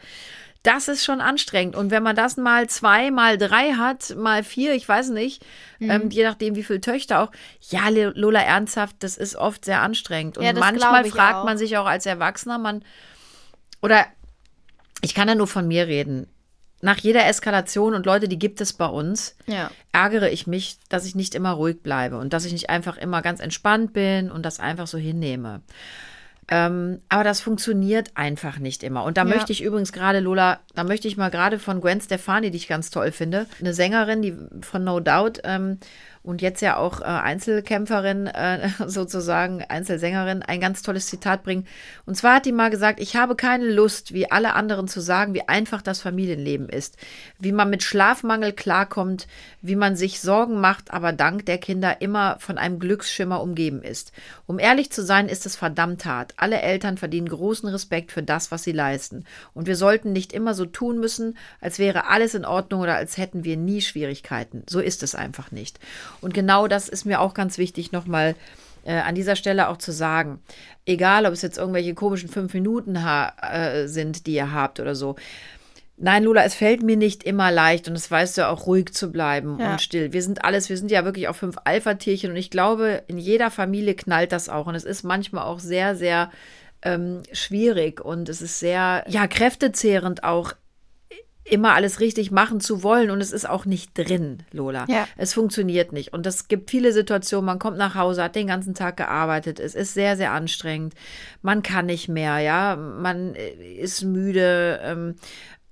das ist schon anstrengend. Und wenn man das mal zwei, mal drei hat, mal vier, ich weiß nicht, mhm. ähm, je nachdem, wie viele Töchter auch, ja, Lola, ernsthaft, das ist oft sehr anstrengend. Und ja, manchmal fragt auch. man sich auch als Erwachsener, man, oder ich kann ja nur von mir reden. Nach jeder Eskalation und Leute, die gibt es bei uns, ja. ärgere ich mich, dass ich nicht immer ruhig bleibe und dass ich nicht einfach immer ganz entspannt bin und das einfach so hinnehme. Ähm, aber das funktioniert einfach nicht immer. Und da ja. möchte ich übrigens gerade, Lola, da möchte ich mal gerade von Gwen Stefani, die ich ganz toll finde, eine Sängerin, die von No Doubt ähm, und jetzt ja auch äh, Einzelkämpferin, äh, sozusagen Einzelsängerin, ein ganz tolles Zitat bringen. Und zwar hat die mal gesagt, ich habe keine Lust, wie alle anderen zu sagen, wie einfach das Familienleben ist, wie man mit Schlafmangel klarkommt, wie man sich Sorgen macht, aber dank der Kinder immer von einem Glücksschimmer umgeben ist. Um ehrlich zu sein, ist es verdammt hart. Alle Eltern verdienen großen Respekt für das, was sie leisten. Und wir sollten nicht immer so tun müssen, als wäre alles in Ordnung oder als hätten wir nie Schwierigkeiten. So ist es einfach nicht. Und genau das ist mir auch ganz wichtig, nochmal äh, an dieser Stelle auch zu sagen. Egal, ob es jetzt irgendwelche komischen fünf Minuten äh, sind, die ihr habt oder so. Nein, Lula, es fällt mir nicht immer leicht und das weißt du auch, ruhig zu bleiben ja. und still. Wir sind alles, wir sind ja wirklich auch fünf Alpha-Tierchen und ich glaube, in jeder Familie knallt das auch und es ist manchmal auch sehr, sehr ähm, schwierig und es ist sehr, ja, kräftezehrend auch immer alles richtig machen zu wollen und es ist auch nicht drin, Lola. Ja. Es funktioniert nicht. Und es gibt viele Situationen, man kommt nach Hause, hat den ganzen Tag gearbeitet, es ist sehr, sehr anstrengend, man kann nicht mehr, ja, man äh, ist müde, ähm,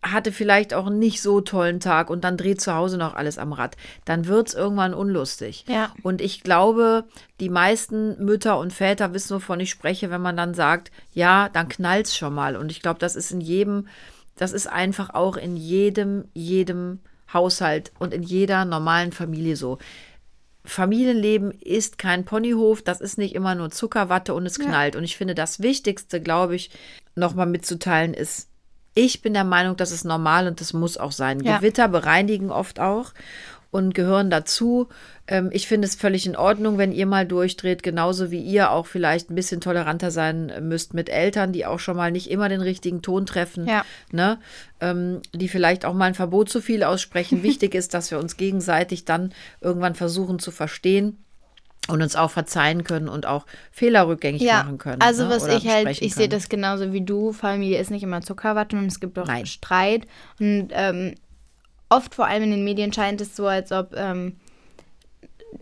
hatte vielleicht auch einen nicht so tollen Tag und dann dreht zu Hause noch alles am Rad, dann wird es irgendwann unlustig. Ja. Und ich glaube, die meisten Mütter und Väter wissen, wovon ich spreche, wenn man dann sagt, ja, dann knallt es schon mal. Und ich glaube, das ist in jedem das ist einfach auch in jedem, jedem Haushalt und in jeder normalen Familie so. Familienleben ist kein Ponyhof, das ist nicht immer nur Zuckerwatte und es knallt. Ja. Und ich finde, das Wichtigste, glaube ich, nochmal mitzuteilen ist, ich bin der Meinung, das ist normal und das muss auch sein. Ja. Gewitter bereinigen oft auch und gehören dazu. Ähm, ich finde es völlig in Ordnung, wenn ihr mal durchdreht, genauso wie ihr auch vielleicht ein bisschen toleranter sein müsst mit Eltern, die auch schon mal nicht immer den richtigen Ton treffen, ja. ne? Ähm, die vielleicht auch mal ein Verbot zu viel aussprechen. Wichtig ist, dass wir uns gegenseitig dann irgendwann versuchen zu verstehen und uns auch verzeihen können und auch Fehler rückgängig ja, machen können. Also ne? was Oder ich halt, ich sehe das genauso wie du. Familie ist nicht immer Zuckerwatte und es gibt auch Nein. Streit. Und ähm, oft, vor allem in den Medien, scheint es so, als ob ähm,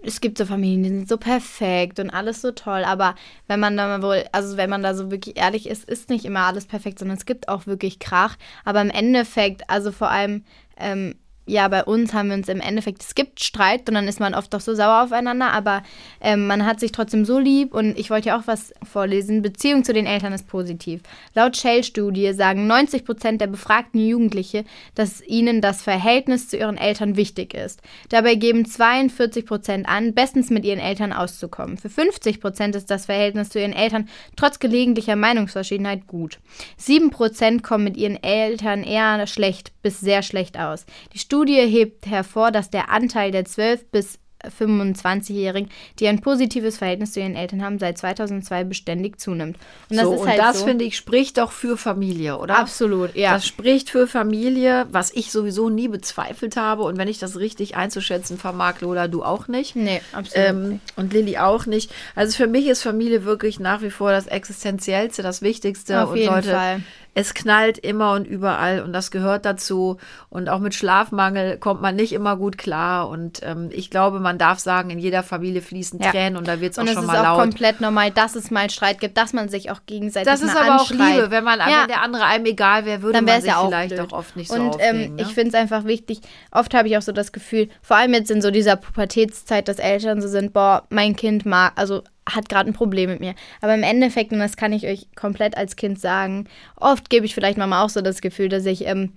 es gibt so Familien, die sind so perfekt und alles so toll, aber wenn man da mal wohl, also wenn man da so wirklich ehrlich ist, ist nicht immer alles perfekt, sondern es gibt auch wirklich Krach. Aber im Endeffekt, also vor allem ähm, ja, bei uns haben wir uns im Endeffekt, es gibt Streit und dann ist man oft doch so sauer aufeinander, aber ähm, man hat sich trotzdem so lieb und ich wollte ja auch was vorlesen. Beziehung zu den Eltern ist positiv. Laut Shell-Studie sagen 90 Prozent der befragten Jugendliche, dass ihnen das Verhältnis zu ihren Eltern wichtig ist. Dabei geben 42 Prozent an, bestens mit ihren Eltern auszukommen. Für 50 Prozent ist das Verhältnis zu ihren Eltern trotz gelegentlicher Meinungsverschiedenheit gut. 7 Prozent kommen mit ihren Eltern eher schlecht bis sehr schlecht aus. Die Studie Studie hebt hervor, dass der Anteil der 12 bis 25-Jährigen, die ein positives Verhältnis zu ihren Eltern haben, seit 2002 beständig zunimmt. Und das, so, ist halt und das so, finde ich, spricht doch für Familie, oder? Absolut, ja. Das spricht für Familie, was ich sowieso nie bezweifelt habe. Und wenn ich das richtig einzuschätzen vermag, Lola, du auch nicht. Nee, absolut. Ähm, und Lilly auch nicht. Also für mich ist Familie wirklich nach wie vor das Existenziellste, das Wichtigste. Auf und jeden Leute, Fall es knallt immer und überall und das gehört dazu. Und auch mit Schlafmangel kommt man nicht immer gut klar. Und ähm, ich glaube, man darf sagen, in jeder Familie fließen ja. Tränen und da wird es auch schon mal laut. Und es ist auch komplett normal, dass es mal Streit gibt, dass man sich auch gegenseitig Das ist aber anschreit. auch Liebe. Wenn, man, ja. wenn der andere einem egal wäre, würde man sich ja auch vielleicht blöd. auch oft nicht so Und ähm, ne? ich finde es einfach wichtig, oft habe ich auch so das Gefühl, vor allem jetzt in so dieser Pubertätszeit, dass Eltern so sind, boah, mein Kind mag, also hat gerade ein Problem mit mir. Aber im Endeffekt, und das kann ich euch komplett als Kind sagen, oft gebe ich vielleicht manchmal auch so das Gefühl, dass ich, ähm,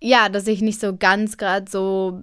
ja, dass ich nicht so ganz gerade so,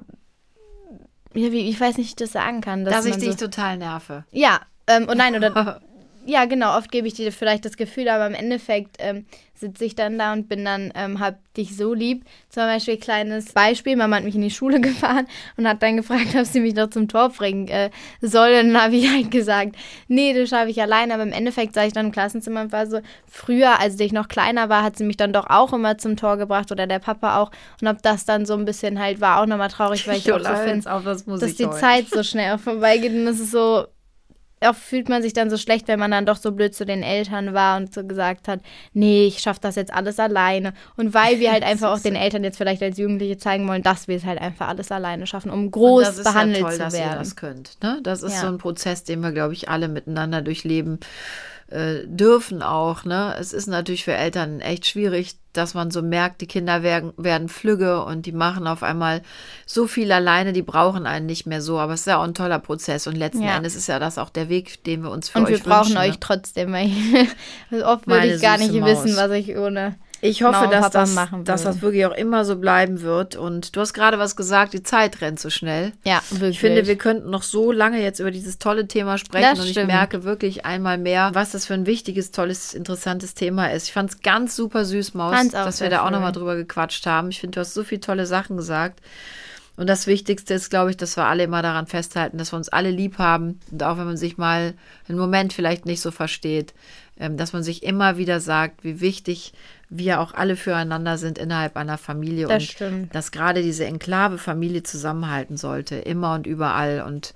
ja, wie, ich weiß nicht, wie ich das sagen kann. Dass, dass ich dich so, total nerve. Ja, ähm, und nein, oder ja, genau, oft gebe ich dir vielleicht das Gefühl, aber im Endeffekt ähm, sitze ich dann da und bin dann, ähm, hab dich so lieb. Zum Beispiel, kleines Beispiel, Mama hat mich in die Schule gefahren und hat dann gefragt, ob sie mich noch zum Tor bringen äh, soll. Und dann habe ich halt gesagt, nee, das schaffe ich allein. Aber im Endeffekt saß ich dann im Klassenzimmer und war so, früher, als ich noch kleiner war, hat sie mich dann doch auch immer zum Tor gebracht oder der Papa auch. Und ob das dann so ein bisschen halt war auch nochmal traurig, weil ich auch so finde, dass die. Zeit so schnell vorbeigeht. Und das ist so, oft fühlt man sich dann so schlecht, wenn man dann doch so blöd zu den Eltern war und so gesagt hat, nee, ich schaffe das jetzt alles alleine. Und weil wir halt einfach auch den Eltern jetzt vielleicht als Jugendliche zeigen wollen, dass wir es halt einfach alles alleine schaffen, um groß behandelt ja toll, zu werden. Dass ihr das könnt. Ne? Das ist ja. so ein Prozess, den wir, glaube ich, alle miteinander durchleben äh, dürfen auch. Ne? Es ist natürlich für Eltern echt schwierig, dass man so merkt, die Kinder werden, werden flügge und die machen auf einmal so viel alleine, die brauchen einen nicht mehr so. Aber es ist ja auch ein toller Prozess und letzten ja. Endes ist ja das auch der Weg, den wir uns für und euch wünschen. Und wir brauchen ne? euch trotzdem. Weil ich, oft würde ich gar nicht Maus. wissen, was ich ohne ich hoffe, dass das, dass das wirklich auch immer so bleiben wird. Und du hast gerade was gesagt, die Zeit rennt so schnell. Ja, wirklich. Ich finde, wir könnten noch so lange jetzt über dieses tolle Thema sprechen. Das und stimmt. ich merke wirklich einmal mehr, was das für ein wichtiges, tolles, interessantes Thema ist. Ich fand es ganz super süß, Maus, dass wir da auch nochmal drüber gequatscht haben. Ich finde, du hast so viele tolle Sachen gesagt. Und das Wichtigste ist, glaube ich, dass wir alle immer daran festhalten, dass wir uns alle lieb haben. Und auch wenn man sich mal einen Moment vielleicht nicht so versteht, ähm, dass man sich immer wieder sagt, wie wichtig wir auch alle füreinander sind innerhalb einer Familie das und stimmt. dass gerade diese Enklave Familie zusammenhalten sollte, immer und überall. Und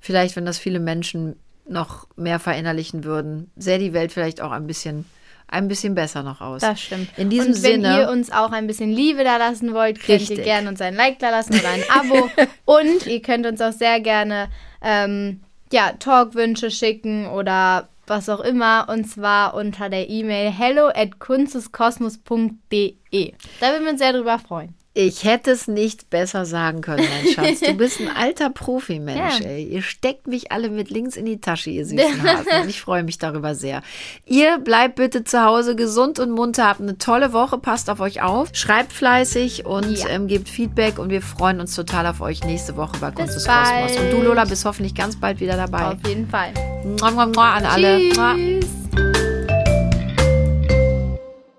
vielleicht, wenn das viele Menschen noch mehr verinnerlichen würden, sähe die Welt vielleicht auch ein bisschen ein bisschen besser noch aus. Das stimmt. In diesem und wenn Sinne, ihr uns auch ein bisschen Liebe da lassen wollt, könnt richtig. ihr gerne uns ein Like da lassen oder ein Abo. und ihr könnt uns auch sehr gerne ähm, ja, Talkwünsche schicken oder was auch immer, und zwar unter der E-Mail hello at kunsteskosmos.de. Da würden wir uns sehr drüber freuen. Ich hätte es nicht besser sagen können, mein Schatz. Du bist ein alter Profi-Mensch, ja. ey. Ihr steckt mich alle mit links in die Tasche, ihr süßen Hasen. Ich freue mich darüber sehr. Ihr bleibt bitte zu Hause gesund und munter. Habt eine tolle Woche. Passt auf euch auf. Schreibt fleißig und ja. ähm, gebt Feedback. Und wir freuen uns total auf euch nächste Woche bei Kunst des Kosmos. Und du, Lola, bist hoffentlich ganz bald wieder dabei. Auf jeden Fall. Mua, mua, mua an alle. Tschüss.